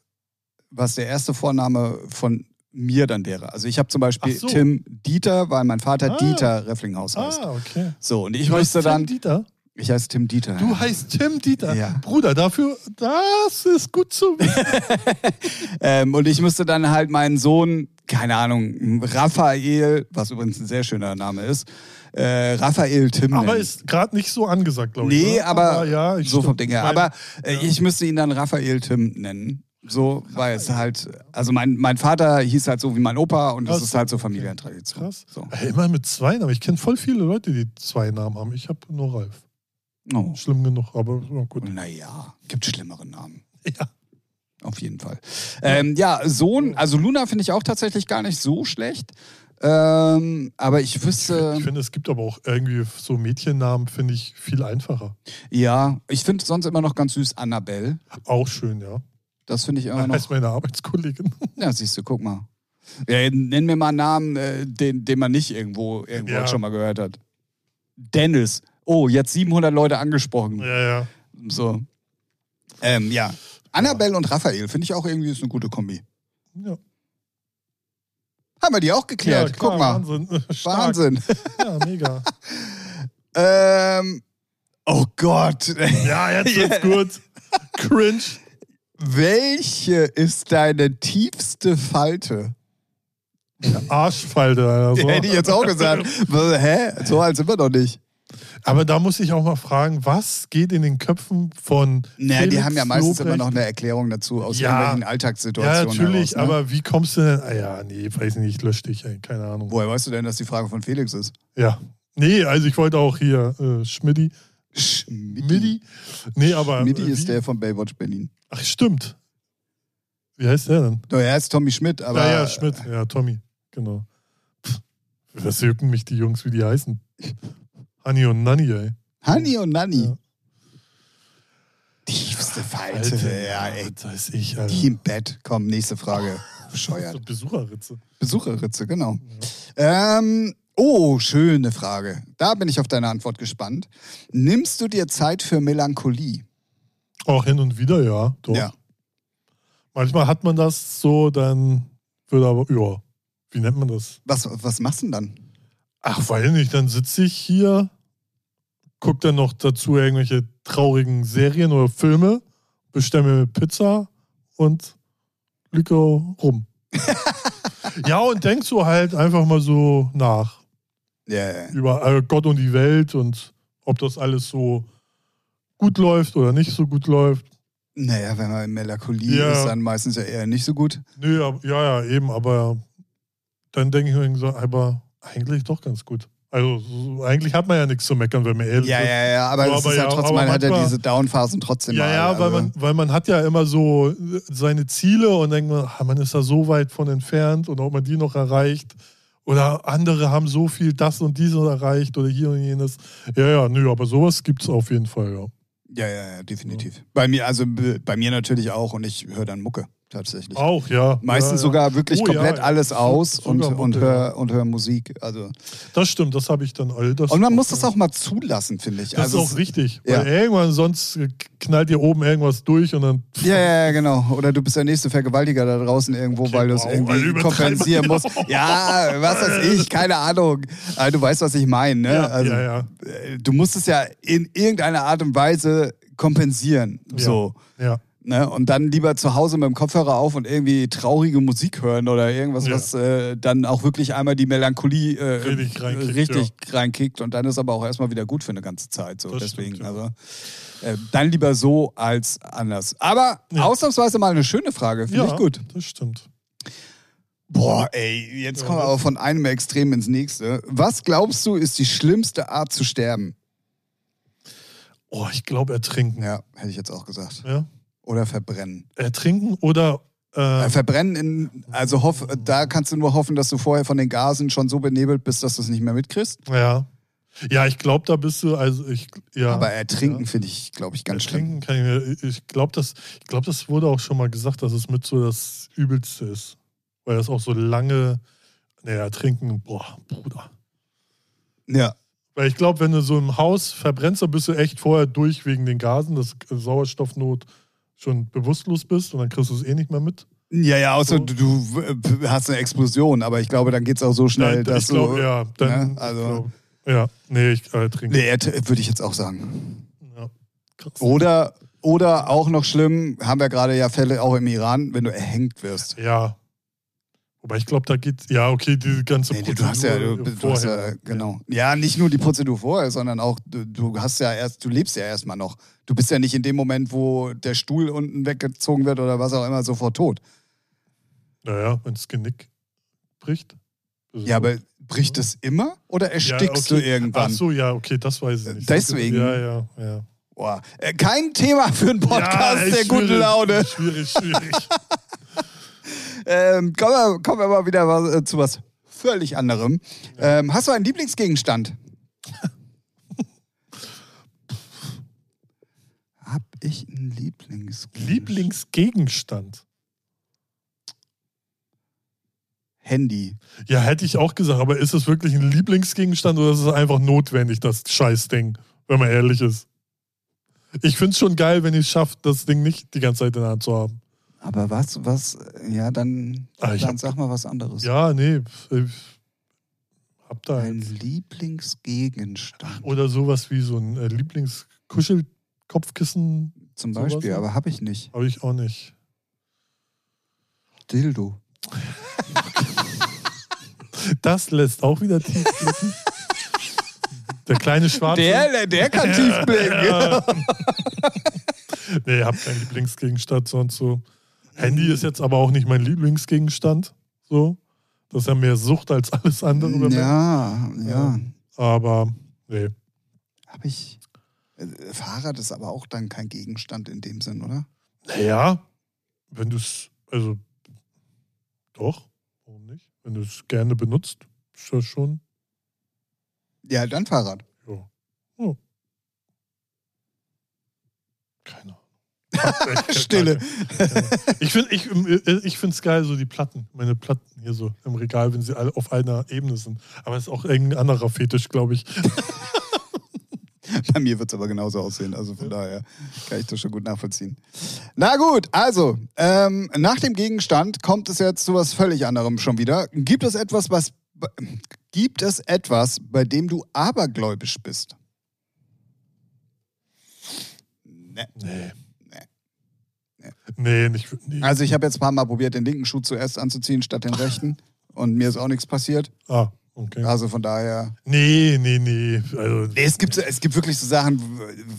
Speaker 1: was der erste Vorname von mir dann wäre. Also ich habe zum Beispiel
Speaker 2: so.
Speaker 1: Tim Dieter, weil mein Vater
Speaker 2: Ah.
Speaker 1: Dieter Reflinghaus heißt.
Speaker 2: Ah, okay.
Speaker 1: So, und ich
Speaker 2: Du heißt
Speaker 1: müsste
Speaker 2: Tim
Speaker 1: dann,
Speaker 2: Dieter?
Speaker 1: ich heiße Tim Dieter.
Speaker 2: Du heißt Tim Dieter.
Speaker 1: Ja.
Speaker 2: Bruder, dafür, das ist gut zu wissen.
Speaker 1: Ähm, und ich müsste dann halt meinen Sohn, keine Ahnung, Raphael, was übrigens ein sehr schöner Name ist, äh, Raphael Tim
Speaker 2: Aber ist gerade nicht so angesagt, glaube ich.
Speaker 1: Nee,
Speaker 2: oder?
Speaker 1: aber
Speaker 2: ja, ich
Speaker 1: so vom. Ding her. Aber äh,
Speaker 2: ja.
Speaker 1: ich müsste ihn dann Raphael Tim nennen. So, weil es halt, also mein, mein Vater hieß halt so wie mein Opa und das ist halt so. Familientradition.
Speaker 2: Krass.
Speaker 1: So.
Speaker 2: Ey, immer mit zwei Namen. Ich kenne voll viele Leute, die zwei Namen haben. Ich habe nur Ralf.
Speaker 1: Oh.
Speaker 2: Schlimm genug, aber ja, gut.
Speaker 1: Naja, gibt schlimmere Namen.
Speaker 2: Ja.
Speaker 1: Auf jeden Fall. Ähm, ja, Sohn, also Luna finde ich auch tatsächlich gar nicht so schlecht. Ähm, aber ich wüsste,
Speaker 2: Ich finde, es gibt aber auch irgendwie so Mädchennamen, finde ich viel einfacher.
Speaker 1: ja, ich finde sonst immer noch ganz süß Annabelle.
Speaker 2: Auch schön, ja.
Speaker 1: Das finde ich immer
Speaker 2: Das
Speaker 1: noch.
Speaker 2: heißt meine Arbeitskollegin.
Speaker 1: Ja, siehst du, guck mal. Ja, nenn mir mal einen Namen, äh, den, den man nicht irgendwo, irgendwo
Speaker 2: Ja.
Speaker 1: schon mal gehört hat. Dennis. Oh, jetzt 700 Leute angesprochen.
Speaker 2: Ja, ja.
Speaker 1: So. Ähm, ja. Annabelle und Raphael finde ich auch irgendwie ist eine gute Kombi.
Speaker 2: ja.
Speaker 1: Haben wir die auch geklärt?
Speaker 2: Ja, klar,
Speaker 1: Guck mal.
Speaker 2: Wahnsinn. Stark.
Speaker 1: Wahnsinn.
Speaker 2: Ja, mega.
Speaker 1: ähm, oh Gott.
Speaker 2: Ja, jetzt wird's gut. Cringe.
Speaker 1: Welche ist deine tiefste Falte?
Speaker 2: Arschfalte. Also.
Speaker 1: Hätte ich jetzt auch gesagt. Hä? So alt sind wir doch nicht.
Speaker 2: Aber da muss ich auch mal fragen, was geht in den Köpfen von.
Speaker 1: Naja, die haben ja meistens immer
Speaker 2: Lobrecht?
Speaker 1: noch eine Erklärung dazu aus
Speaker 2: Ja.
Speaker 1: irgendwelchen
Speaker 2: Ja,
Speaker 1: Alltagssituationen.
Speaker 2: natürlich,
Speaker 1: heraus, ne?
Speaker 2: aber wie kommst du denn? Ah, ja, nee, weiß nicht, ich lösche dich, ey, keine Ahnung.
Speaker 1: Woher weißt du denn, dass die Frage von Felix ist?
Speaker 2: Ja. Nee, also ich wollte auch hier äh, Schmidti.
Speaker 1: Schmidti.
Speaker 2: Nee, aber.
Speaker 1: Schmidti
Speaker 2: äh,
Speaker 1: ist der von Baywatch Berlin.
Speaker 2: Ach, stimmt. Wie heißt der denn?
Speaker 1: No, er heißt Tommy Schmidt, aber.
Speaker 2: ja, ja, Schmidt. Ja, Tommy. Genau. Pff, jucken mich die Jungs, wie die heißen? Honey und Nanny, ey.
Speaker 1: Honey und Nanny.
Speaker 2: Ja.
Speaker 1: Tiefste Falte,
Speaker 2: Alter,
Speaker 1: ja, ey.
Speaker 2: Das weiß ich, Alter.
Speaker 1: Die im Bett. Komm, nächste Frage. Bescheuert.
Speaker 2: So Besucherritze.
Speaker 1: Besucherritze, genau. Ähm, oh, schöne Frage. Da bin ich auf deine Antwort gespannt. Nimmst du dir Zeit für Melancholie?
Speaker 2: Auch hin und wieder, ja. Doch.
Speaker 1: Ja.
Speaker 2: Manchmal hat man das so, dann wird aber, ja, wie nennt man das?
Speaker 1: Was, was machst du denn dann?
Speaker 2: Ach, weiß nicht, dann sitze ich hier, gucke dann noch dazu irgendwelche traurigen Serien oder Filme, bestelle mir Pizza und lücke rum. ja, und denkst du halt einfach mal so nach
Speaker 1: Ja, ja.
Speaker 2: über äh, Gott und die Welt und ob das alles so gut läuft oder nicht so gut läuft.
Speaker 1: Naja, wenn man in Melancholie
Speaker 2: Ja.
Speaker 1: ist, dann meistens ja eher nicht so gut.
Speaker 2: Nö, ja, ja, eben, aber dann denke ich mir so, aber eigentlich doch ganz gut. Also so, eigentlich hat man ja nichts zu meckern, wenn man ehrlich
Speaker 1: Ja,
Speaker 2: ist.
Speaker 1: ja, ja, aber
Speaker 2: So,
Speaker 1: es
Speaker 2: aber
Speaker 1: ist ja
Speaker 2: ja,
Speaker 1: trotzdem,
Speaker 2: aber
Speaker 1: man hat ja diese Downphasen trotzdem
Speaker 2: Ja,
Speaker 1: mal.
Speaker 2: ja, weil
Speaker 1: also-
Speaker 2: man, weil man hat ja immer so seine Ziele und denkt man, ah, man ist da so weit von entfernt und ob man die noch erreicht. Oder andere haben so viel das und dieses erreicht oder hier und jenes. Ja, ja, nö, aber sowas gibt es auf jeden Fall, ja.
Speaker 1: Ja, ja, ja, definitiv. Bei mir, also bei mir natürlich auch und ich höre dann Mucke tatsächlich.
Speaker 2: Auch, ja.
Speaker 1: Meistens
Speaker 2: ja,
Speaker 1: sogar wirklich
Speaker 2: Oh,
Speaker 1: komplett
Speaker 2: ja.
Speaker 1: alles
Speaker 2: So-
Speaker 1: aus
Speaker 2: sogar
Speaker 1: und, und,
Speaker 2: ja.
Speaker 1: hör, und hör Musik. Also.
Speaker 2: Das stimmt, das habe ich dann all das.
Speaker 1: Und man muss das auch mal zulassen, finde ich.
Speaker 2: Das
Speaker 1: also
Speaker 2: ist auch richtig.
Speaker 1: ja.
Speaker 2: Weil irgendwann sonst knallt dir oben irgendwas durch und dann.
Speaker 1: Ja, ja, genau. Oder du bist der nächste Vergewaltiger da draußen irgendwo,
Speaker 2: Okay,
Speaker 1: weil du es
Speaker 2: wow,
Speaker 1: irgendwie kompensieren musst. Ja, was weiß ich, keine Ahnung. Aber du weißt, was ich meine, ne?
Speaker 2: Ja,
Speaker 1: also, äh, Du musst es ja in irgendeiner Art und Weise kompensieren.
Speaker 2: Ja.
Speaker 1: So.
Speaker 2: Ja,
Speaker 1: Ne? Und dann lieber zu Hause mit dem Kopfhörer auf und irgendwie traurige Musik hören oder irgendwas,
Speaker 2: Ja.
Speaker 1: was äh, dann auch wirklich einmal die Melancholie äh,
Speaker 2: Richtig reinkickt,
Speaker 1: richtig reinkickt und dann ist aber auch erstmal wieder gut für eine ganze Zeit. So.
Speaker 2: Das
Speaker 1: Deswegen,
Speaker 2: stimmt, ja.
Speaker 1: also äh, dann lieber so als anders. Aber
Speaker 2: Ja.
Speaker 1: ausnahmsweise mal eine schöne Frage, finde
Speaker 2: ja
Speaker 1: ich gut.
Speaker 2: das stimmt.
Speaker 1: Boah, ey, jetzt
Speaker 2: Ja,
Speaker 1: kommen wir aber von einem Extrem ins nächste. Was glaubst du, ist die schlimmste Art zu sterben?
Speaker 2: Oh, ich glaube ertrinken.
Speaker 1: Ja, hätte ich jetzt auch gesagt.
Speaker 2: Ja.
Speaker 1: Oder verbrennen.
Speaker 2: Ertrinken oder. Äh,
Speaker 1: Äh, verbrennen in, also hoff, da kannst du nur hoffen, dass du vorher von den Gasen schon so benebelt bist, dass du es nicht mehr mitkriegst.
Speaker 2: ja. Ja, ich glaube, da bist du, also ich, ja.
Speaker 1: Aber ertrinken finde ich, glaube ich, ganz schlimm.
Speaker 2: Ertrinken kann ich mir, ich glaube, das, ich glaube, das wurde auch schon mal gesagt, dass es mit so das Übelste ist. Weil das auch so lange, naja, ertrinken, boah, Bruder.
Speaker 1: Ja.
Speaker 2: Weil ich glaube, wenn du so im Haus verbrennst, dann bist du echt vorher durch wegen den Gasen, dass Sauerstoffnot schon bewusstlos bist und dann kriegst du es eh nicht mehr mit.
Speaker 1: Ja, ja, außer
Speaker 2: So.
Speaker 1: du, hast eine Explosion, aber ich glaube, dann geht es auch so schnell,
Speaker 2: Nein,
Speaker 1: dass
Speaker 2: ich glaube,
Speaker 1: du.
Speaker 2: ja. Dann,
Speaker 1: ne, also-
Speaker 2: ich glaub, ja, nee, ich äh, trinke.
Speaker 1: Nee, würde ich jetzt auch sagen.
Speaker 2: Ja, krass.
Speaker 1: Oder, oder auch noch schlimm, haben wir gerade ja Fälle auch im Iran, wenn du erhängt wirst.
Speaker 2: Ja. Wobei ich glaube, da geht, ja, okay, diese ganze
Speaker 1: Nee, du hast ja, du, du hast ja, genau. Ja, nicht nur die Prozedur vorher, sondern auch, du, du hast ja erst, du lebst ja erstmal noch. Du bist ja nicht in dem Moment, wo der Stuhl unten weggezogen wird oder was auch immer, sofort tot.
Speaker 2: Naja, wenn das Genick bricht.
Speaker 1: Ja, aber bricht es immer oder erstickst
Speaker 2: Ja, okay.
Speaker 1: du irgendwann?
Speaker 2: Ach so, ja, okay, das weiß ich nicht.
Speaker 1: Deswegen.
Speaker 2: Ja, ja, ja.
Speaker 1: Boah. Äh, Kein Thema für einen Podcast
Speaker 2: ja,
Speaker 1: der
Speaker 2: echt
Speaker 1: guten Laune.
Speaker 2: Schwierig, schwierig.
Speaker 1: Ähm, kommen, wir, kommen wir mal wieder was, äh, zu was völlig anderem. Ähm, hast du einen Lieblingsgegenstand? Hab ich einen Lieblingsgegenstand?
Speaker 2: Lieblingsgegenstand.
Speaker 1: Handy.
Speaker 2: Ja, hätte ich auch gesagt, aber ist es wirklich ein Lieblingsgegenstand oder ist es einfach notwendig, das Scheißding, wenn man ehrlich ist? Ich finde es schon geil, wenn ich es schaffe, das Ding nicht die ganze Zeit in der Hand zu haben.
Speaker 1: Aber was, was, ja, dann,
Speaker 2: Ah,
Speaker 1: dann
Speaker 2: hab-
Speaker 1: sag mal was anderes.
Speaker 2: Ja, nee, ich hab da
Speaker 1: Ein. Lieblingsgegenstand.
Speaker 2: Oder sowas wie so ein äh, Lieblingskuschelkopfkissen
Speaker 1: Zum
Speaker 2: sowas,
Speaker 1: Beispiel,
Speaker 2: ne?
Speaker 1: aber habe ich nicht.
Speaker 2: habe ich auch nicht.
Speaker 1: Dildo.
Speaker 2: Das lässt auch wieder tief blicken. Der kleine Schwarze.
Speaker 1: Der, der kann tief blicken.
Speaker 2: Nee, habe keinen Lieblingsgegenstand sonst so. Handy ist jetzt aber auch nicht mein Lieblingsgegenstand. So. Das ist ja mehr Sucht als alles andere. mir.
Speaker 1: Ja, ja.
Speaker 2: Aber nee.
Speaker 1: Habe ich. äh, Fahrrad ist aber auch dann kein Gegenstand in dem Sinn, oder?
Speaker 2: Naja, wenn du es, also doch, warum nicht? Wenn du es gerne benutzt, ist das schon.
Speaker 1: Ja, dann Fahrrad.
Speaker 2: Ja. Oh. Keine Ahnung. Hab echt keine-
Speaker 1: Stille.
Speaker 2: Ich finde ich, ich find's geil, so die Platten, meine Platten hier so im Regal, wenn sie alle auf einer Ebene sind. Aber es ist auch irgendein anderer Fetisch, glaube ich.
Speaker 1: Bei mir wird es aber genauso aussehen. Also von daher kann ich das schon gut nachvollziehen. Na gut, also ähm, nach dem Gegenstand kommt es jetzt zu was völlig anderem schon wieder. Gibt es etwas, was gibt es etwas, bei dem du abergläubisch bist? Nee.
Speaker 2: Nee.
Speaker 1: Nee.
Speaker 2: Nee, nicht. Nee.
Speaker 1: Also ich habe jetzt ein paar Mal probiert, den linken Schuh zuerst anzuziehen statt den rechten. Und mir ist auch nichts passiert.
Speaker 2: Ah, okay.
Speaker 1: Also von daher.
Speaker 2: Nee, nee, nee. Also,
Speaker 1: Nee, es gibt, so- es gibt wirklich so Sachen,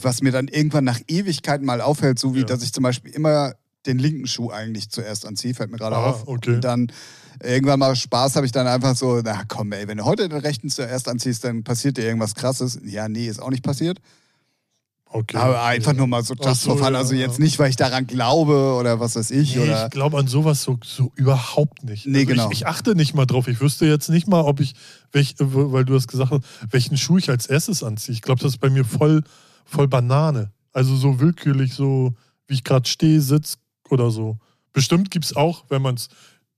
Speaker 1: was mir dann irgendwann nach Ewigkeiten mal auffällt, so wie,
Speaker 2: Ja.
Speaker 1: dass ich zum Beispiel immer den linken Schuh eigentlich zuerst anziehe, fällt mir gerade
Speaker 2: Ah,
Speaker 1: auf.
Speaker 2: okay.
Speaker 1: Und dann irgendwann mal Spaß habe ich dann einfach so, na komm ey, wenn du heute den rechten zuerst anziehst, dann passiert dir irgendwas krasses. Ja, nee, ist auch nicht passiert.
Speaker 2: Okay.
Speaker 1: Aber einfach nur mal so just
Speaker 2: so,
Speaker 1: for fun. Also
Speaker 2: ja.
Speaker 1: jetzt nicht, weil ich daran glaube oder was weiß ich.
Speaker 2: Nee,
Speaker 1: oder
Speaker 2: ich glaube an sowas so, so überhaupt nicht.
Speaker 1: Nee,
Speaker 2: also
Speaker 1: genau.
Speaker 2: Ich, ich achte nicht mal drauf. Ich wüsste jetzt nicht mal, ob ich, welch, weil du hast gesagt hast, welchen Schuh ich als erstes anziehe. Ich glaube, das ist bei mir voll, voll Banane. Also so willkürlich, so wie ich gerade stehe, sitze oder so. Bestimmt gibt es auch, wenn man es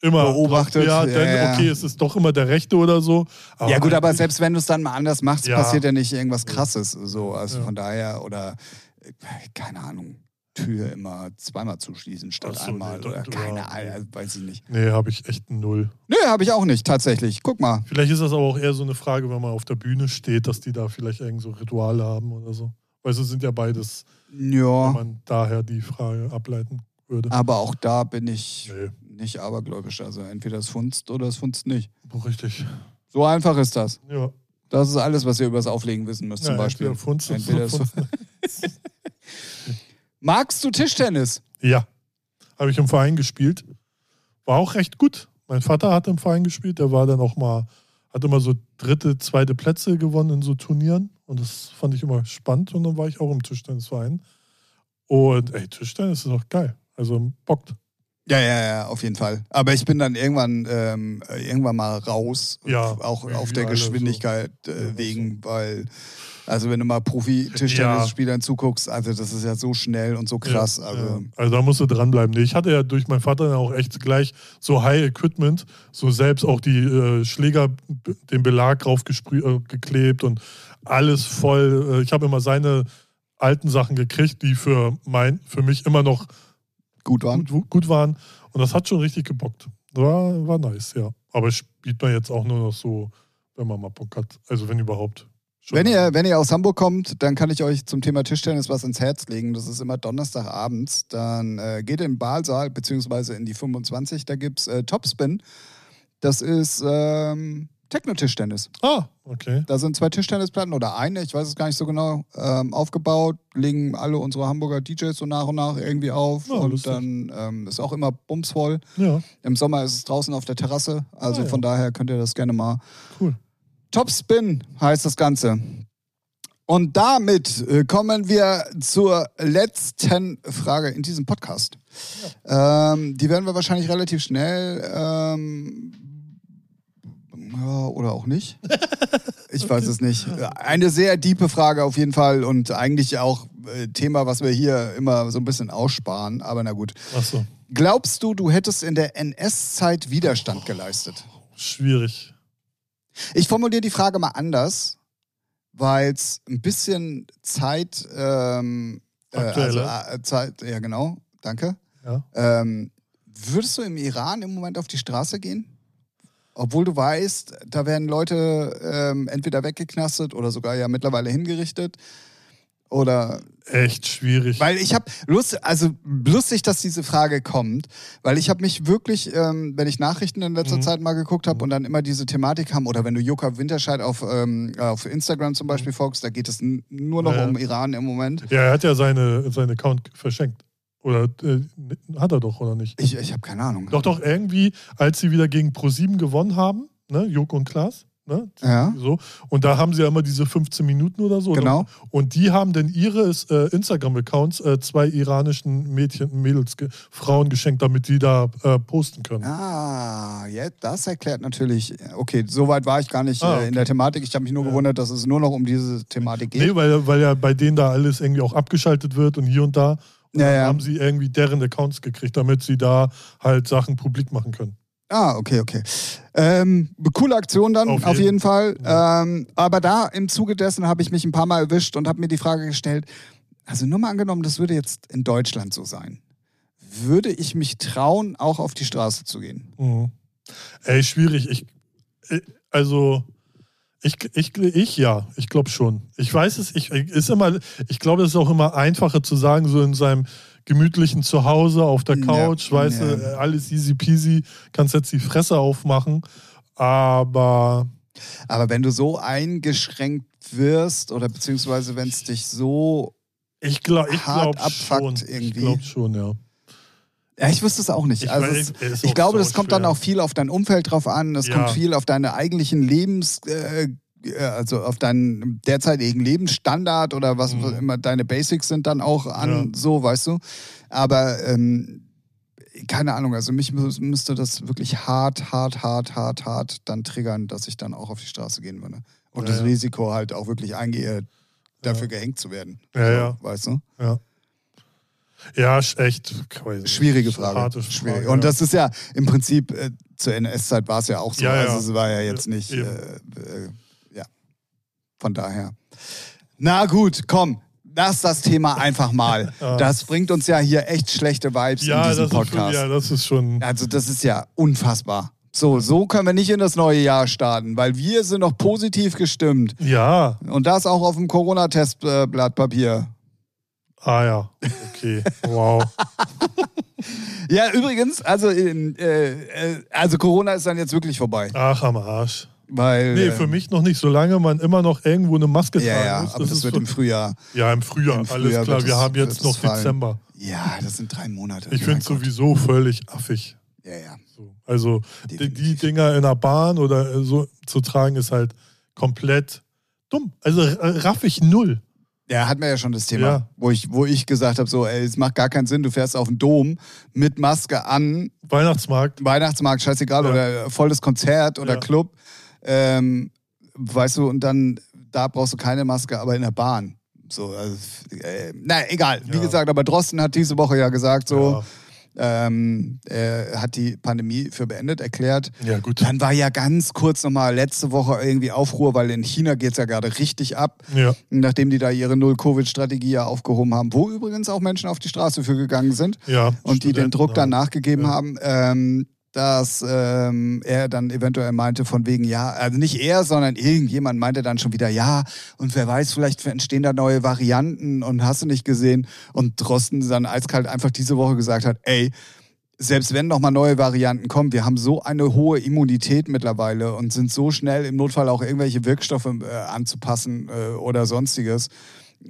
Speaker 2: immer
Speaker 1: Beobachtet,
Speaker 2: Ja,
Speaker 1: ja,
Speaker 2: dann,
Speaker 1: ja.
Speaker 2: okay, es ist doch immer der rechte oder so.
Speaker 1: ja gut, aber selbst wenn du es dann mal anders machst,
Speaker 2: Ja.
Speaker 1: passiert ja nicht irgendwas krasses. So, also
Speaker 2: Ja.
Speaker 1: von daher, oder äh, keine Ahnung, Tür immer zweimal zuschließen statt
Speaker 2: so,
Speaker 1: einmal.
Speaker 2: nee,
Speaker 1: oder keine
Speaker 2: ja,
Speaker 1: Ahnung,
Speaker 2: nee.
Speaker 1: weiß ich nicht.
Speaker 2: Nee, habe ich echt null.
Speaker 1: Nö, habe ich auch nicht, tatsächlich. Guck mal.
Speaker 2: Vielleicht ist das aber auch eher so eine Frage, wenn man auf der Bühne steht, dass die da vielleicht irgend so Rituale haben oder so. Weil es sind ja beides, wenn
Speaker 1: Ja,
Speaker 2: man daher die Frage ableiten würde.
Speaker 1: aber auch da bin ich
Speaker 2: Nee,
Speaker 1: nicht abergläubisch. Also entweder es funzt oder es funzt nicht.
Speaker 2: richtig.
Speaker 1: So einfach ist das.
Speaker 2: Ja.
Speaker 1: Das ist alles, was ihr über das Auflegen wissen müsst, zum
Speaker 2: ja,
Speaker 1: Beispiel.
Speaker 2: entweder oder
Speaker 1: Entweder es-
Speaker 2: Funst.
Speaker 1: Magst du Tischtennis?
Speaker 2: Ja, habe ich im Verein gespielt. War auch recht gut. Mein Vater hat im Verein gespielt. Der war dann auch mal, hat immer so dritte, zweite Plätze gewonnen in so Turnieren. Und das fand ich immer spannend. Und dann war ich auch im Tischtennisverein. Und ey, Tischtennis ist auch geil. Also bockt.
Speaker 1: Ja, ja, ja, auf jeden Fall. Aber ich bin dann irgendwann, ähm, irgendwann mal raus.
Speaker 2: Ja,
Speaker 1: Auch auf der
Speaker 2: so.
Speaker 1: Geschwindigkeit äh,
Speaker 2: Ja,
Speaker 1: wegen, weil, also wenn du mal Profi-Tischtennisspielern zuguckst, also das ist ja so schnell und so krass.
Speaker 2: Ja,
Speaker 1: also,
Speaker 2: ja. also da musst du dranbleiben. Nee, ich hatte ja durch meinen Vater auch echt gleich so High Equipment, so selbst auch die äh, Schläger, den Belag drauf äh, geklebt und alles voll. Äh, ich habe immer seine alten Sachen gekriegt, die für mein, für mich immer noch
Speaker 1: gut waren.
Speaker 2: gut, gut waren. Und das hat schon richtig gebockt. War, war nice, ja. Aber spielt man jetzt auch nur noch so, wenn man mal Bock hat. Also wenn überhaupt. Schon.
Speaker 1: Wenn ihr, wenn ihr aus Hamburg kommt, dann kann ich euch zum Thema Tischtennis was ins Herz legen. Das ist immer Donnerstagabends. Dann äh, geht in den Baalsaal, beziehungsweise in die 25. Da gibt es äh, Topspin. Das ist ähm, Techno-Tischtennis.
Speaker 2: Ah, okay.
Speaker 1: Da sind zwei Tischtennisplatten oder eine, ich weiß es gar nicht so genau, ähm, aufgebaut, legen alle unsere Hamburger DJs so nach und nach irgendwie auf
Speaker 2: Ja,
Speaker 1: und
Speaker 2: lustig.
Speaker 1: dann ähm, ist auch immer bumsvoll.
Speaker 2: Ja,
Speaker 1: Im Sommer ist es draußen auf der Terrasse, also
Speaker 2: Ah, ja.
Speaker 1: von daher könnt ihr das gerne mal.
Speaker 2: cool.
Speaker 1: Topspin heißt das Ganze. Und damit äh, kommen wir zur letzten Frage in diesem Podcast. Ähm, die werden wir wahrscheinlich relativ schnell ähm, ja, oder auch nicht. Ich weiß es nicht. Eine sehr diepe Frage auf jeden Fall und eigentlich auch äh, Thema, was wir hier immer so ein bisschen aussparen. Aber na gut.
Speaker 2: Achso,
Speaker 1: Glaubst du, du hättest in der NS-Zeit Widerstand geleistet?
Speaker 2: schwierig.
Speaker 1: Ich formuliere die Frage mal anders, weil es ein bisschen Zeit, ähm, äh, also äh, Zeit, ja genau, danke.
Speaker 2: Ja.
Speaker 1: Ähm, würdest du im Iran im Moment auf die Straße gehen? Obwohl du weißt, da werden Leute ähm, entweder weggeknastet oder sogar ja mittlerweile hingerichtet. Oder
Speaker 2: Echt schwierig.
Speaker 1: weil ich habe Lust, also lustig, dass diese Frage kommt, weil ich habe mich wirklich, ähm, wenn ich Nachrichten in letzter
Speaker 2: Mhm.
Speaker 1: Zeit mal geguckt habe und dann immer diese Thematik haben, oder wenn du Jokka Winterscheid auf, ähm, auf Instagram zum Beispiel folgst, da geht es nur noch
Speaker 2: Mhm. Ja.
Speaker 1: um Iran im Moment.
Speaker 2: ja, er hat ja seine, seinen Account verschenkt. Oder äh, hat er doch, oder nicht?
Speaker 1: Ich, ich habe keine Ahnung.
Speaker 2: Doch, doch, irgendwie, als sie wieder gegen ProSieben gewonnen haben, ne, Joko und Klaas, Ne?
Speaker 1: Ja.
Speaker 2: So. Und da haben sie ja immer diese 15 Minuten oder so.
Speaker 1: Genau.
Speaker 2: Und die haben dann ihre äh, Instagram-Accounts äh, zwei iranischen Mädchen, Mädels, ge Frauen geschenkt, damit die da äh, posten können.
Speaker 1: Ah, ja, das erklärt natürlich. Okay, so weit war ich gar nicht
Speaker 2: Ah,
Speaker 1: äh, in der Thematik. Ich habe mich nur gewundert, dass es nur noch um diese Thematik geht.
Speaker 2: Nee, weil, weil ja bei denen da alles irgendwie auch abgeschaltet wird und hier und da. Und
Speaker 1: Ja, ja.
Speaker 2: haben sie irgendwie deren Accounts gekriegt, damit sie da halt Sachen publik machen können.
Speaker 1: Ah, okay, okay. Ähm, coole Aktion dann, auf
Speaker 2: Auf
Speaker 1: jeden,
Speaker 2: jeden.
Speaker 1: Fall.
Speaker 2: Ja.
Speaker 1: Ähm, aber da im Zuge dessen habe ich mich ein paar Mal erwischt und habe mir die Frage gestellt, also nur mal angenommen, das würde jetzt in Deutschland so sein. Würde ich mich trauen, auch auf die Straße zu gehen?
Speaker 2: Mhm. Ey, schwierig. Ich, ich- also, ich, ich, ich ja, ich glaube schon. Ich weiß es, ich, ist immer, ich glaube, es ist auch immer einfacher zu sagen, so in seinem gemütlichen Zuhause auf der
Speaker 1: Ja,
Speaker 2: Couch, weißt
Speaker 1: ja.
Speaker 2: du, alles easy peasy, kannst jetzt die Fresse aufmachen. Aber
Speaker 1: Aber wenn du so eingeschränkt wirst oder beziehungsweise wenn es dich so
Speaker 2: ich glaube ich
Speaker 1: Hart
Speaker 2: glaub
Speaker 1: abfuckt
Speaker 2: schon.
Speaker 1: irgendwie.
Speaker 2: Ich glaube schon, ja.
Speaker 1: Ja, ich wüsste es auch nicht.
Speaker 2: Ich
Speaker 1: also
Speaker 2: weiß,
Speaker 1: es, ich glaube,
Speaker 2: sau
Speaker 1: das kommt dann
Speaker 2: schwer.
Speaker 1: auch viel auf dein Umfeld drauf an. Es
Speaker 2: Ja.
Speaker 1: kommt viel auf deine eigentlichen Lebens, äh, äh, also auf deinen derzeitigen Lebensstandard oder was
Speaker 2: Mhm.
Speaker 1: immer deine Basics sind dann auch an,
Speaker 2: Ja.
Speaker 1: so, weißt du. Aber ähm, keine Ahnung, also mich mü- müsste das wirklich hart, hart, hart, hart, hart dann triggern, dass ich dann auch auf die Straße gehen würde. Und
Speaker 2: Ja,
Speaker 1: das. Risiko halt auch wirklich eingehe, dafür gehängt zu werden.
Speaker 2: Ja,
Speaker 1: so,
Speaker 2: ja.
Speaker 1: Weißt du?
Speaker 2: Ja. Ja, echt.
Speaker 1: Schwierige Frage. Schwierig. Und das ist ja im Prinzip äh, zur NS-Zeit war es ja auch so.
Speaker 2: Ja, ja.
Speaker 1: Also es war ja jetzt nicht, äh, äh, ja. Von daher. Na gut, komm. Lass das Thema einfach mal. Das bringt uns ja hier echt schlechte Vibes
Speaker 2: ja,
Speaker 1: in
Speaker 2: das
Speaker 1: diesem
Speaker 2: ist schon,
Speaker 1: Podcast.
Speaker 2: ja, das ist schon.
Speaker 1: Also das ist ja unfassbar. So, so können wir nicht in das neue Jahr starten, weil wir sind noch positiv gestimmt.
Speaker 2: Ja.
Speaker 1: Und das auch auf dem Corona-Testblatt Papier.
Speaker 2: Ah ja. Okay. Wow.
Speaker 1: Ja, übrigens, also, in, äh, äh, also Corona ist dann jetzt wirklich vorbei.
Speaker 2: Ach, am Arsch.
Speaker 1: Weil,
Speaker 2: Nee, für mich noch nicht, solange man immer noch irgendwo eine Maske
Speaker 1: Ja,
Speaker 2: tragen
Speaker 1: ja,
Speaker 2: muss.
Speaker 1: aber das,
Speaker 2: ist
Speaker 1: wird im Frühjahr.
Speaker 2: Ja, im Frühjahr,
Speaker 1: im Frühjahr
Speaker 2: alles klar.
Speaker 1: wird
Speaker 2: Wir haben jetzt noch. Dezember.
Speaker 1: Ja, das sind drei Monate.
Speaker 2: Ich finde es
Speaker 1: Gott.
Speaker 2: sowieso völlig affig.
Speaker 1: Ja, ja.
Speaker 2: So. Also die, die
Speaker 1: Definitiv.
Speaker 2: Dinger in der Bahn oder so zu tragen, ist halt komplett dumm. Also raff ich null.
Speaker 1: Ja, hatten wir ja schon das Thema,
Speaker 2: Ja.
Speaker 1: wo, ich, wo ich gesagt habe, so, ey, es macht gar keinen Sinn, du fährst auf den Dom mit Maske an,
Speaker 2: Weihnachtsmarkt.
Speaker 1: Weihnachtsmarkt, scheißegal,
Speaker 2: Ja.
Speaker 1: oder volles Konzert oder
Speaker 2: Ja.
Speaker 1: Club, ähm, weißt du, und dann, da brauchst du keine Maske, aber in der Bahn. So, also, äh, na, egal. Wie gesagt, aber Drosten hat diese Woche ja gesagt, so. Ähm, er hat die Pandemie für beendet erklärt.
Speaker 2: ja, gut.
Speaker 1: Dann war ja ganz kurz nochmal letzte Woche irgendwie Aufruhr, weil in China geht es ja gerade richtig ab,
Speaker 2: Ja.
Speaker 1: nachdem die da ihre Null-Covid-Strategie ja aufgehoben haben, wo übrigens auch Menschen auf die Straße für gegangen sind
Speaker 2: ja.
Speaker 1: und die den Druck dann nachgegeben haben, ähm, dass ähm, er dann eventuell meinte von wegen, ja, also nicht er, sondern irgendjemand meinte dann schon wieder, ja, und wer weiß, vielleicht entstehen da neue Varianten und hast du nicht gesehen. Und Drosten dann eiskalt einfach diese Woche gesagt hat, ey, selbst wenn noch mal neue Varianten kommen, wir haben so eine hohe Immunität mittlerweile und sind so schnell im Notfall auch irgendwelche Wirkstoffe äh, anzupassen äh, oder sonstiges.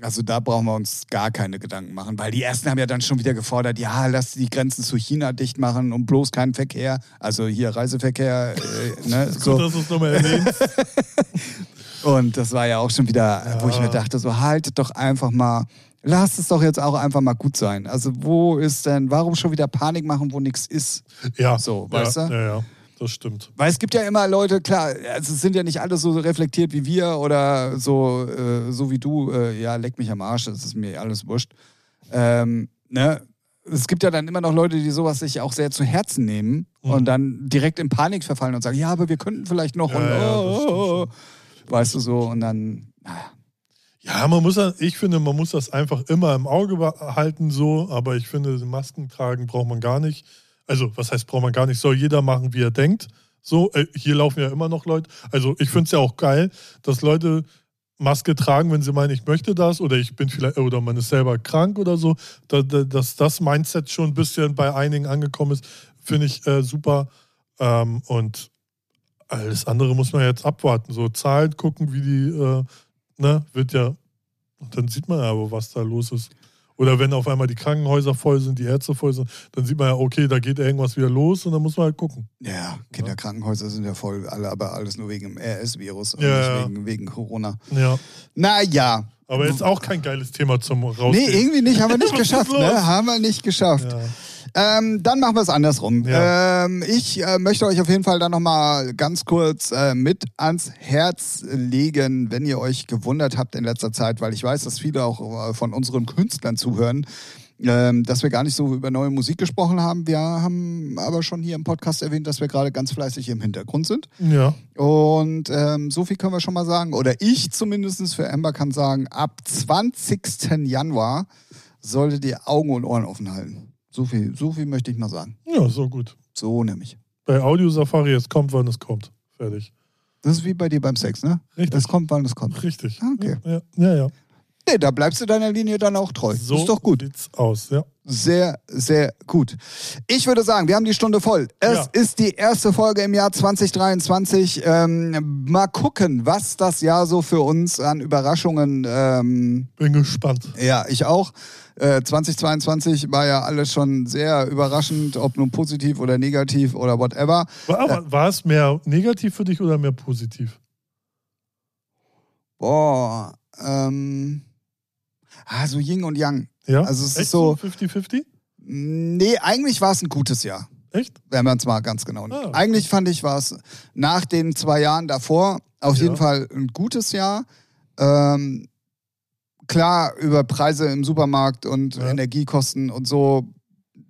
Speaker 1: Also da brauchen wir uns gar keine Gedanken machen, weil die ersten haben ja dann schon wieder gefordert, ja, lass die Grenzen zu China dicht machen und bloß keinen Verkehr, also hier Reiseverkehr, äh, ne,
Speaker 2: Gut,
Speaker 1: so.
Speaker 2: dass du es nochmal erwähnst.
Speaker 1: Und das war ja auch schon wieder,
Speaker 2: Ja.
Speaker 1: wo ich mir dachte, so haltet doch einfach mal, lasst es doch jetzt auch einfach mal gut sein. Also wo ist denn, warum schon wieder Panik machen, wo nichts ist?
Speaker 2: Ja.
Speaker 1: So,
Speaker 2: ja,
Speaker 1: weißt du?
Speaker 2: Ja, ja. Das stimmt.
Speaker 1: Weil es gibt ja immer Leute, klar, also es sind ja nicht alle so reflektiert wie wir oder so, äh, so wie du, äh, ja, leck mich am Arsch, das ist mir alles wurscht. Ähm, ne? Es gibt ja dann immer noch Leute, die sowas sich auch sehr zu Herzen nehmen
Speaker 2: Mhm.
Speaker 1: und dann direkt in Panik verfallen und sagen, ja, aber wir könnten vielleicht noch
Speaker 2: Ja,
Speaker 1: und
Speaker 2: ja,
Speaker 1: oh, oh, oh. weißt du so und dann, naja.
Speaker 2: Ja, man muss, ja- ich finde, man muss das einfach immer im Auge behalten, so, aber ich finde, Masken tragen braucht man gar nicht. Also, was heißt, braucht man gar nicht? Soll jeder machen, wie er denkt. So, äh, hier laufen ja immer noch Leute. Also, ich finde es ja auch geil, dass Leute Maske tragen, wenn sie meinen, ich möchte das oder ich bin vielleicht, oder man ist selber krank oder so. Da, da, dass das Mindset schon ein bisschen bei einigen angekommen ist, finde ich äh, super. Ähm, und alles andere muss man jetzt abwarten. So Zahlen gucken, wie die, äh, ne, wird ja, dann sieht man ja aber, was da los ist. Oder wenn auf einmal die Krankenhäuser voll sind, die Ärzte voll sind, dann sieht man ja, okay, da geht irgendwas wieder los und dann muss man halt gucken.
Speaker 1: Ja, Kinderkrankenhäuser sind ja voll, alle, aber alles nur wegen dem RS-Virus und
Speaker 2: Ja,
Speaker 1: nicht wegen, wegen Corona.
Speaker 2: Ja.
Speaker 1: Naja.
Speaker 2: Aber jetzt auch kein geiles Thema zum
Speaker 1: Nee,
Speaker 2: Rausgehen.
Speaker 1: irgendwie nicht, haben wir nicht geschafft, ne? Haben wir nicht geschafft.
Speaker 2: Ja.
Speaker 1: Ähm, dann machen wir es andersrum.
Speaker 2: Ja.
Speaker 1: Ähm, ich äh, möchte euch auf jeden Fall dann nochmal ganz kurz äh, mit ans Herz legen, wenn ihr euch gewundert habt in letzter Zeit, weil ich weiß, dass viele auch äh, von unseren Künstlern zuhören, ähm, dass wir gar nicht so über neue Musik gesprochen haben. Wir haben aber schon hier im Podcast erwähnt, dass wir gerade ganz fleißig im Hintergrund sind.
Speaker 2: ja.
Speaker 1: Und ähm, so viel können wir schon mal sagen, oder ich zumindest für Amber kann sagen, ab 20. Januar solltet ihr Augen und Ohren offen halten. So viel, so viel möchte ich mal sagen.
Speaker 2: Ja, so gut.
Speaker 1: So nämlich.
Speaker 2: Bei Audio Safari, es kommt, wann es kommt. Fertig.
Speaker 1: Das ist wie bei dir beim Sex, ne?
Speaker 2: Richtig.
Speaker 1: Es kommt, wann es kommt.
Speaker 2: Richtig.
Speaker 1: Ah, okay.
Speaker 2: Ja, ja. ja.
Speaker 1: Nee, da bleibst du deiner Linie dann auch treu.
Speaker 2: So
Speaker 1: ist doch gut.
Speaker 2: sieht's aus, ja.
Speaker 1: Sehr, sehr gut. Ich würde sagen, wir haben die Stunde voll. Es
Speaker 2: Ja.
Speaker 1: ist die erste Folge im Jahr 2023. Ähm, mal gucken, was das Jahr so für uns an Überraschungen ähm,
Speaker 2: Bin gespannt.
Speaker 1: Ja, ich auch. Äh, 2022 war ja alles schon sehr überraschend, ob nun positiv oder negativ oder whatever.
Speaker 2: War, war, war es mehr negativ für dich oder mehr positiv?
Speaker 1: Boah, ähm, ah, so Yin und Yang.
Speaker 2: Ja?
Speaker 1: Also es ist
Speaker 2: Echt
Speaker 1: so-
Speaker 2: 50-50?
Speaker 1: Nee, eigentlich war es ein gutes Jahr,
Speaker 2: Echt?
Speaker 1: wenn man es mal ganz genau nimmt.
Speaker 2: Ah.
Speaker 1: Eigentlich fand ich, war es nach den zwei Jahren davor auf
Speaker 2: Ja.
Speaker 1: jeden Fall ein gutes Jahr. Ähm, klar, über Preise im Supermarkt und
Speaker 2: Ja.
Speaker 1: Energiekosten und so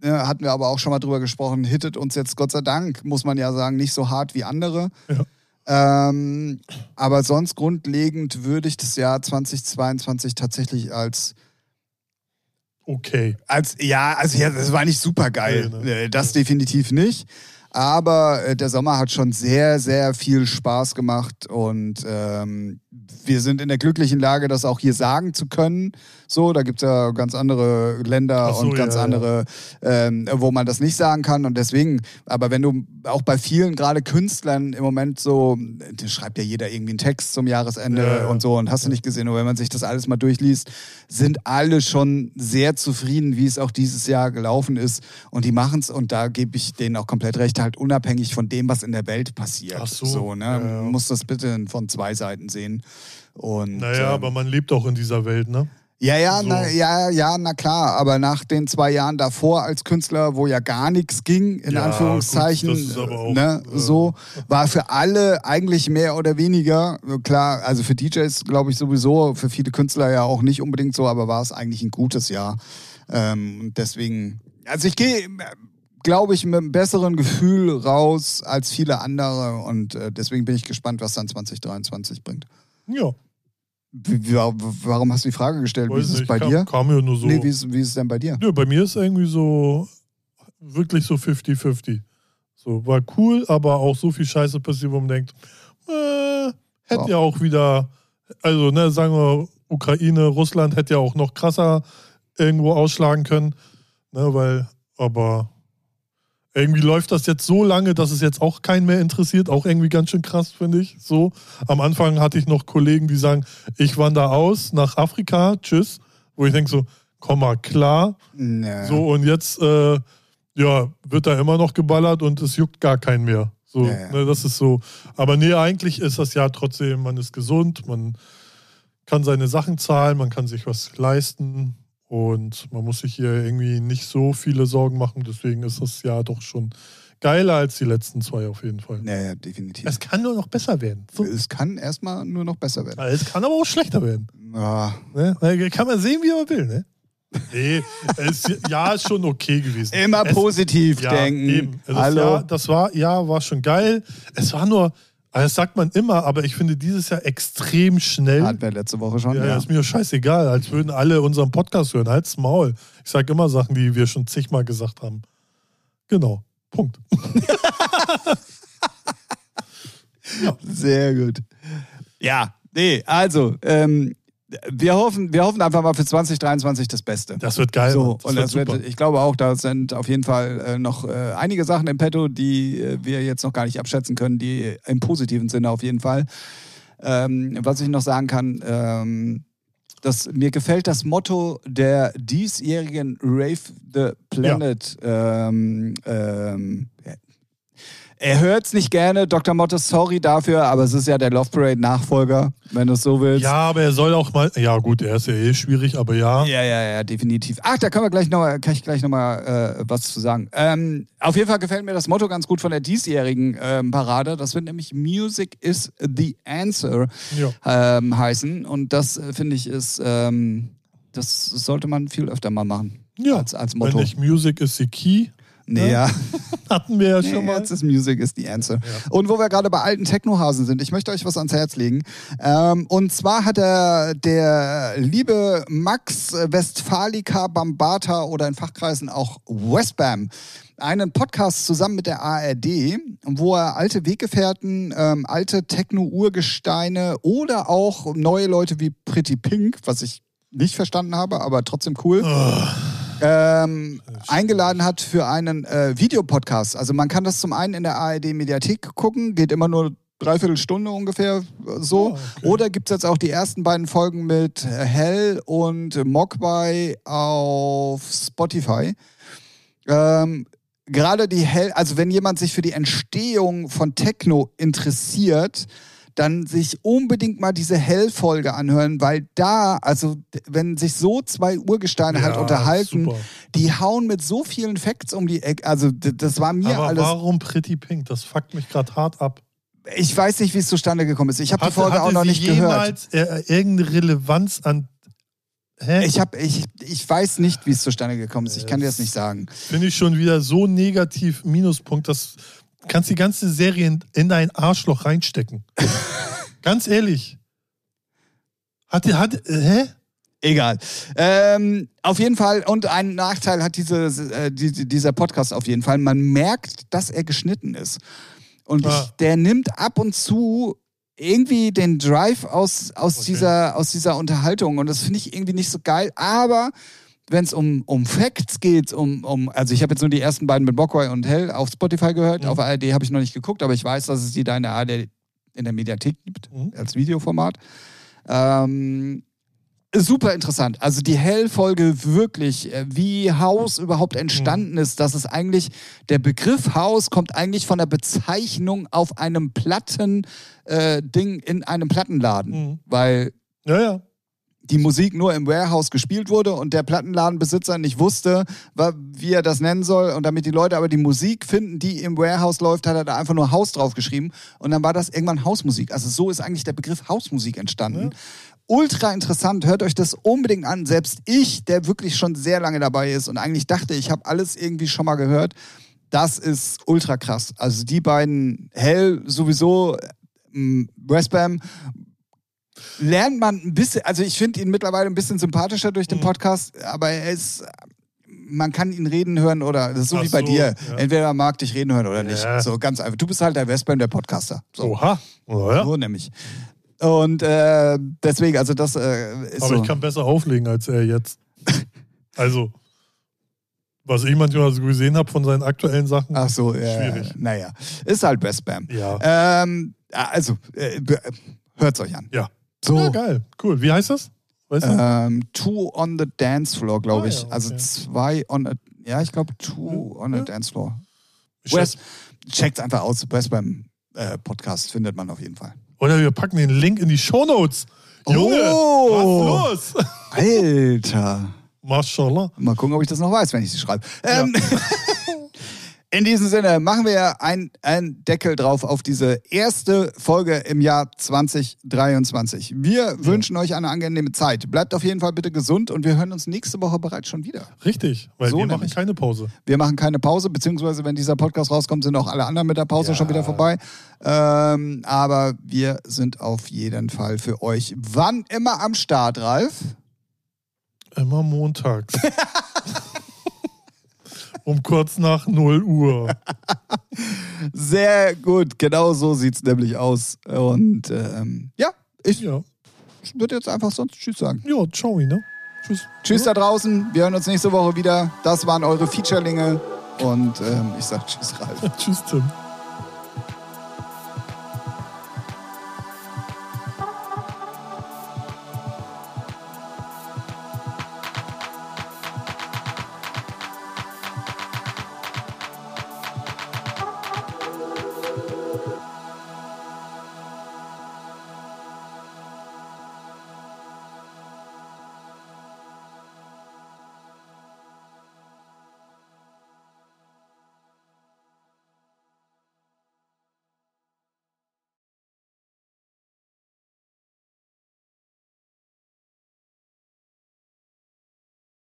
Speaker 1: ne, hatten wir aber auch schon mal drüber gesprochen, hittet uns jetzt Gott sei Dank, muss man ja sagen, nicht so hart wie andere.
Speaker 2: Ja.
Speaker 1: Ähm, aber sonst grundlegend würde ich das Jahr 2022 tatsächlich als
Speaker 2: Okay.
Speaker 1: als, ja, also ja, das war nicht super geil.
Speaker 2: Nee, ne.
Speaker 1: Das definitiv nicht. Aber äh, der Sommer hat schon sehr, sehr viel Spaß gemacht und ähm, wir sind in der glücklichen Lage, das auch hier sagen zu können. So, da gibt es ja ganz andere Länder
Speaker 2: so,
Speaker 1: und ganz
Speaker 2: ja, ja.
Speaker 1: andere, ähm, wo man das nicht sagen kann. Und deswegen, aber wenn du auch bei vielen, gerade Künstlern im Moment so, da schreibt ja jeder irgendwie einen Text zum Jahresende
Speaker 2: Ja, ja.
Speaker 1: und so und hast du nicht gesehen, und wenn man sich das alles mal durchliest, sind alle schon sehr zufrieden, wie es auch dieses Jahr gelaufen ist. Und die machen es, und da gebe ich denen auch komplett recht, halt unabhängig von dem, was in der Welt passiert.
Speaker 2: Ach so,
Speaker 1: ne?
Speaker 2: ja, ja.
Speaker 1: Man muss das bitte von zwei Seiten sehen. Und,
Speaker 2: Naja,
Speaker 1: ähm,
Speaker 2: aber man lebt auch in dieser Welt, ne?
Speaker 1: ja, ja,
Speaker 2: So.
Speaker 1: na, ja, ja, na klar. Aber nach den zwei Jahren davor als Künstler, wo ja gar nichts ging, in
Speaker 2: Ja,
Speaker 1: Anführungszeichen,
Speaker 2: gut, auch,
Speaker 1: ne,
Speaker 2: äh,
Speaker 1: so, war für alle eigentlich mehr oder weniger, äh, klar, also für DJs glaube ich sowieso, für viele Künstler ja auch nicht unbedingt so, aber war es eigentlich ein gutes Jahr. Ähm, und deswegen, also ich gehe, glaube ich, mit einem besseren Gefühl raus als viele andere und äh, deswegen bin ich gespannt, was dann 2023 bringt.
Speaker 2: Ja.
Speaker 1: Wie, wie, warum hast du die Frage gestellt? Wie
Speaker 2: Weiß
Speaker 1: ist es
Speaker 2: nicht,
Speaker 1: bei
Speaker 2: kam,
Speaker 1: dir?
Speaker 2: Kam ja nur so.
Speaker 1: Nee, wie ist, wie ist es denn bei dir?
Speaker 2: Nö, bei mir ist irgendwie so wirklich so 50-50. So, war cool, aber auch so viel Scheiße passiert, wo man denkt, äh, hätte
Speaker 1: Ja.
Speaker 2: ja auch wieder, also ne, sagen wir, Ukraine, Russland hätte ja auch noch krasser irgendwo ausschlagen können. Ne, weil, aber irgendwie läuft das jetzt so lange, dass es jetzt auch keinen mehr interessiert. Auch irgendwie ganz schön krass, finde ich. So, am Anfang hatte ich noch Kollegen, die sagen, ich wandere aus nach Afrika, tschüss. Wo ich denke so, komm mal klar.
Speaker 1: Nee.
Speaker 2: So, und jetzt äh, ja, wird da immer noch geballert und es juckt gar keinen mehr. So,
Speaker 1: Ja, ja.
Speaker 2: Ne, das ist so. Aber nee, eigentlich ist das ja trotzdem, man ist gesund, man kann seine Sachen zahlen, man kann sich was leisten und man muss sich hier irgendwie nicht so viele Sorgen machen. Deswegen ist das ja doch schon geiler als die letzten zwei auf jeden Fall.
Speaker 1: Naja, definitiv.
Speaker 2: Es kann nur noch besser werden. So.
Speaker 1: Es kann erstmal nur noch besser werden.
Speaker 2: Es kann aber auch schlechter werden.
Speaker 1: Ja,
Speaker 2: Ne? Kann man sehen, wie man will. Ne? Nee, es, ja, ist schon okay gewesen.
Speaker 1: immer
Speaker 2: es,
Speaker 1: positiv
Speaker 2: ja,
Speaker 1: denken.
Speaker 2: Eben. Also
Speaker 1: Hallo.
Speaker 2: Das, Jahr, das war, ja, war schon geil. Es war nur, also das sagt man immer, aber ich finde dieses Jahr extrem schnell.
Speaker 1: Hatten wir letzte Woche schon.
Speaker 2: ja,
Speaker 1: Ja,
Speaker 2: ist mir scheißegal, als würden alle unseren Podcast hören. Halt's Maul. Ich sage immer Sachen, die wir schon zigmal gesagt haben. Genau. Punkt.
Speaker 1: Sehr gut. Ja, nee, also, ähm, wir hoffen, wir hoffen einfach mal für 2023 das Beste.
Speaker 2: Das wird geil.
Speaker 1: So,
Speaker 2: das
Speaker 1: und
Speaker 2: wird
Speaker 1: das wird,
Speaker 2: super.
Speaker 1: ich glaube auch, da sind auf jeden Fall äh, noch äh, einige Sachen im Petto, die äh, wir jetzt noch gar nicht abschätzen können, die im positiven Sinne auf jeden Fall. Ähm, was ich noch sagen kann, ähm, Das, mir gefällt das Motto der diesjährigen Rave the Planet. Ähm, ähm, er hört es nicht gerne, Dr. Motto, sorry dafür, aber es ist ja der Love Parade Nachfolger, wenn du es so willst.
Speaker 2: Ja, aber er soll auch mal. Ja, gut, er ist ja eh schwierig, aber ja.
Speaker 1: Ja, ja, ja, definitiv. Ach, da können wir gleich noch kann ich gleich nochmal äh, was zu sagen. Ähm, auf jeden Fall gefällt mir das Motto ganz gut von der diesjährigen ähm, Parade. Das wird nämlich Music is the answer
Speaker 2: Ja.
Speaker 1: ähm, heißen. Und das äh, finde ich ist, ähm, das sollte man viel öfter mal machen.
Speaker 2: Ja,
Speaker 1: Als, als
Speaker 2: wenn
Speaker 1: Motto.
Speaker 2: nicht Music is the key,
Speaker 1: Nee, ja.
Speaker 2: hatten wir ja
Speaker 1: Nee,
Speaker 2: schon mal.
Speaker 1: jetzt ist Music is the answer. Und wo wir gerade bei alten Technohasen sind, ich möchte euch was ans Herz legen. Ähm, und zwar hat der, der liebe Max Westphalica Bambata oder in Fachkreisen auch Westbam einen Podcast zusammen mit der ARD, wo er alte Weggefährten, ähm, alte Techno-Urgesteine oder auch neue Leute wie Pretty Pink, was ich nicht verstanden habe, aber trotzdem cool ähm, eingeladen hat für einen äh, Videopodcast. Also man kann das zum einen in der ARD-Mediathek gucken, geht immer nur dreiviertel Stunde ungefähr äh, so.
Speaker 2: Oh, okay.
Speaker 1: Oder gibt es jetzt auch die ersten beiden Folgen mit äh, Hell und Mogwai auf Spotify. Ähm, Gerade die Hell, also wenn jemand sich für die Entstehung von Techno interessiert, dann sich unbedingt mal diese Hell-Folge anhören, weil da, also wenn sich so zwei Urgesteine halt
Speaker 2: Ja,
Speaker 1: unterhalten,
Speaker 2: super.
Speaker 1: die hauen mit so vielen Facts um die Ecke. Also das war mir
Speaker 2: aber
Speaker 1: alles.
Speaker 2: warum Pretty Pink? Das fuckt mich gerade hart ab.
Speaker 1: Ich weiß nicht, wie es zustande gekommen ist. Ich habe die Folge auch noch nicht gehört.
Speaker 2: jemals äh, irgendeine Relevanz an. Hä?
Speaker 1: Ich, hab, ich, ich weiß nicht, wie es zustande gekommen ist. Ich kann dir das nicht sagen.
Speaker 2: Finde ich schon wieder so negativ Minuspunkt, dass kannst die ganze Serie in, in dein Arschloch reinstecken. Ganz ehrlich. Hat hat, hä?
Speaker 1: Egal. Ähm, auf jeden Fall, und einen Nachteil hat diese, äh, die, dieser Podcast auf jeden Fall. Man merkt, dass er geschnitten ist. Und
Speaker 2: Ah.
Speaker 1: ich, der nimmt ab und zu irgendwie den Drive aus, aus,
Speaker 2: Okay.
Speaker 1: dieser, aus dieser Unterhaltung. Und das finde ich irgendwie nicht so geil. Aber wenn es um, um Facts geht, um, um, also ich habe jetzt nur die ersten beiden mit Bockwai und Hell auf Spotify gehört.
Speaker 2: Mhm.
Speaker 1: Auf ARD habe ich noch nicht geguckt, aber ich weiß, dass es die da in der ARD in der Mediathek gibt,
Speaker 2: Mhm.
Speaker 1: als Videoformat. Ähm, super interessant. Also die Hell-Folge wirklich, äh, wie Haus überhaupt entstanden ist, dass es eigentlich, der Begriff Haus kommt eigentlich von der Bezeichnung auf einem Platten-Ding äh, Ding in einem Plattenladen.
Speaker 2: Mhm.
Speaker 1: Weil
Speaker 2: Ja, ja.
Speaker 1: Die Musik nur im Warehouse gespielt wurde und der Plattenladenbesitzer nicht wusste, wie er das nennen soll. Und damit die Leute aber die Musik finden, die im Warehouse läuft, hat er da einfach nur Haus draufgeschrieben. Und dann war das irgendwann Hausmusik. Also so ist eigentlich der Begriff Hausmusik entstanden. Ultra interessant, hört euch das unbedingt an. Selbst ich, der wirklich schon sehr lange dabei ist und eigentlich dachte, ich habe alles irgendwie schon mal gehört, das ist ultra krass. Also die beiden, Hell sowieso, ähm, Westbam, lernt man ein bisschen, also ich finde ihn mittlerweile ein bisschen sympathischer durch den
Speaker 2: Mhm.
Speaker 1: Podcast, aber er ist, man kann ihn reden hören oder, das ist so
Speaker 2: Ach
Speaker 1: wie bei
Speaker 2: so,
Speaker 1: dir.
Speaker 2: ja.
Speaker 1: Entweder man mag dich reden hören oder nicht.
Speaker 2: Ja.
Speaker 1: So ganz einfach. Du bist halt der Westbam, der Podcaster. So,
Speaker 2: Oha. Oh, ja.
Speaker 1: so nämlich. Und äh, deswegen, also das äh, ist
Speaker 2: Aber
Speaker 1: so.
Speaker 2: ich kann besser auflegen als er jetzt. Also, was ich manchmal so gesehen habe von seinen aktuellen Sachen.
Speaker 1: Ach so, ja.
Speaker 2: Schwierig.
Speaker 1: Naja, ist halt Westbam.
Speaker 2: Ja.
Speaker 1: Ähm, also, äh, be- hört's euch an.
Speaker 2: Ja.
Speaker 1: So.
Speaker 2: Ja, geil. Cool. Wie heißt das? Weißt du?
Speaker 1: Ähm, two on the dance floor, glaube
Speaker 2: Ah,
Speaker 1: ich.
Speaker 2: ja, okay.
Speaker 1: Also zwei on a, ja, ich glaube two on a
Speaker 2: Ja.
Speaker 1: dance floor. West, checkt's einfach aus. West beim äh, Podcast findet man auf jeden Fall.
Speaker 2: Oder wir packen den Link in die Shownotes. Junge,
Speaker 1: Oh.
Speaker 2: was ist los?
Speaker 1: Alter.
Speaker 2: Mashallah.
Speaker 1: Mal gucken, ob ich das noch weiß, wenn ich sie schreibe. Ähm, in diesem Sinne machen wir einen Deckel drauf auf diese erste Folge im Jahr 2023. Wir wünschen euch eine angenehme Zeit. Bleibt auf jeden Fall bitte gesund und wir hören uns nächste Woche bereits schon wieder.
Speaker 2: Richtig, weil
Speaker 1: So
Speaker 2: wir machen
Speaker 1: nämlich.
Speaker 2: keine Pause.
Speaker 1: Wir machen keine Pause, beziehungsweise wenn dieser Podcast rauskommt, sind auch alle anderen mit der Pause
Speaker 2: Ja.
Speaker 1: schon wieder vorbei. Ähm, aber wir sind auf jeden Fall für euch wann immer am Start, Ralf.
Speaker 2: Immer montags. um kurz nach 0 Uhr.
Speaker 1: Sehr gut, genau so sieht es nämlich aus. Und ähm, ja, ich
Speaker 2: Ja,
Speaker 1: würde jetzt einfach sonst Tschüss sagen.
Speaker 2: ja ciao, ne? Tschüss.
Speaker 1: Tschüss da draußen, wir hören uns nächste Woche wieder. Das waren eure Featurelinge und ähm, ich sag Tschüss, Ralf.
Speaker 2: Tschüss, Tim.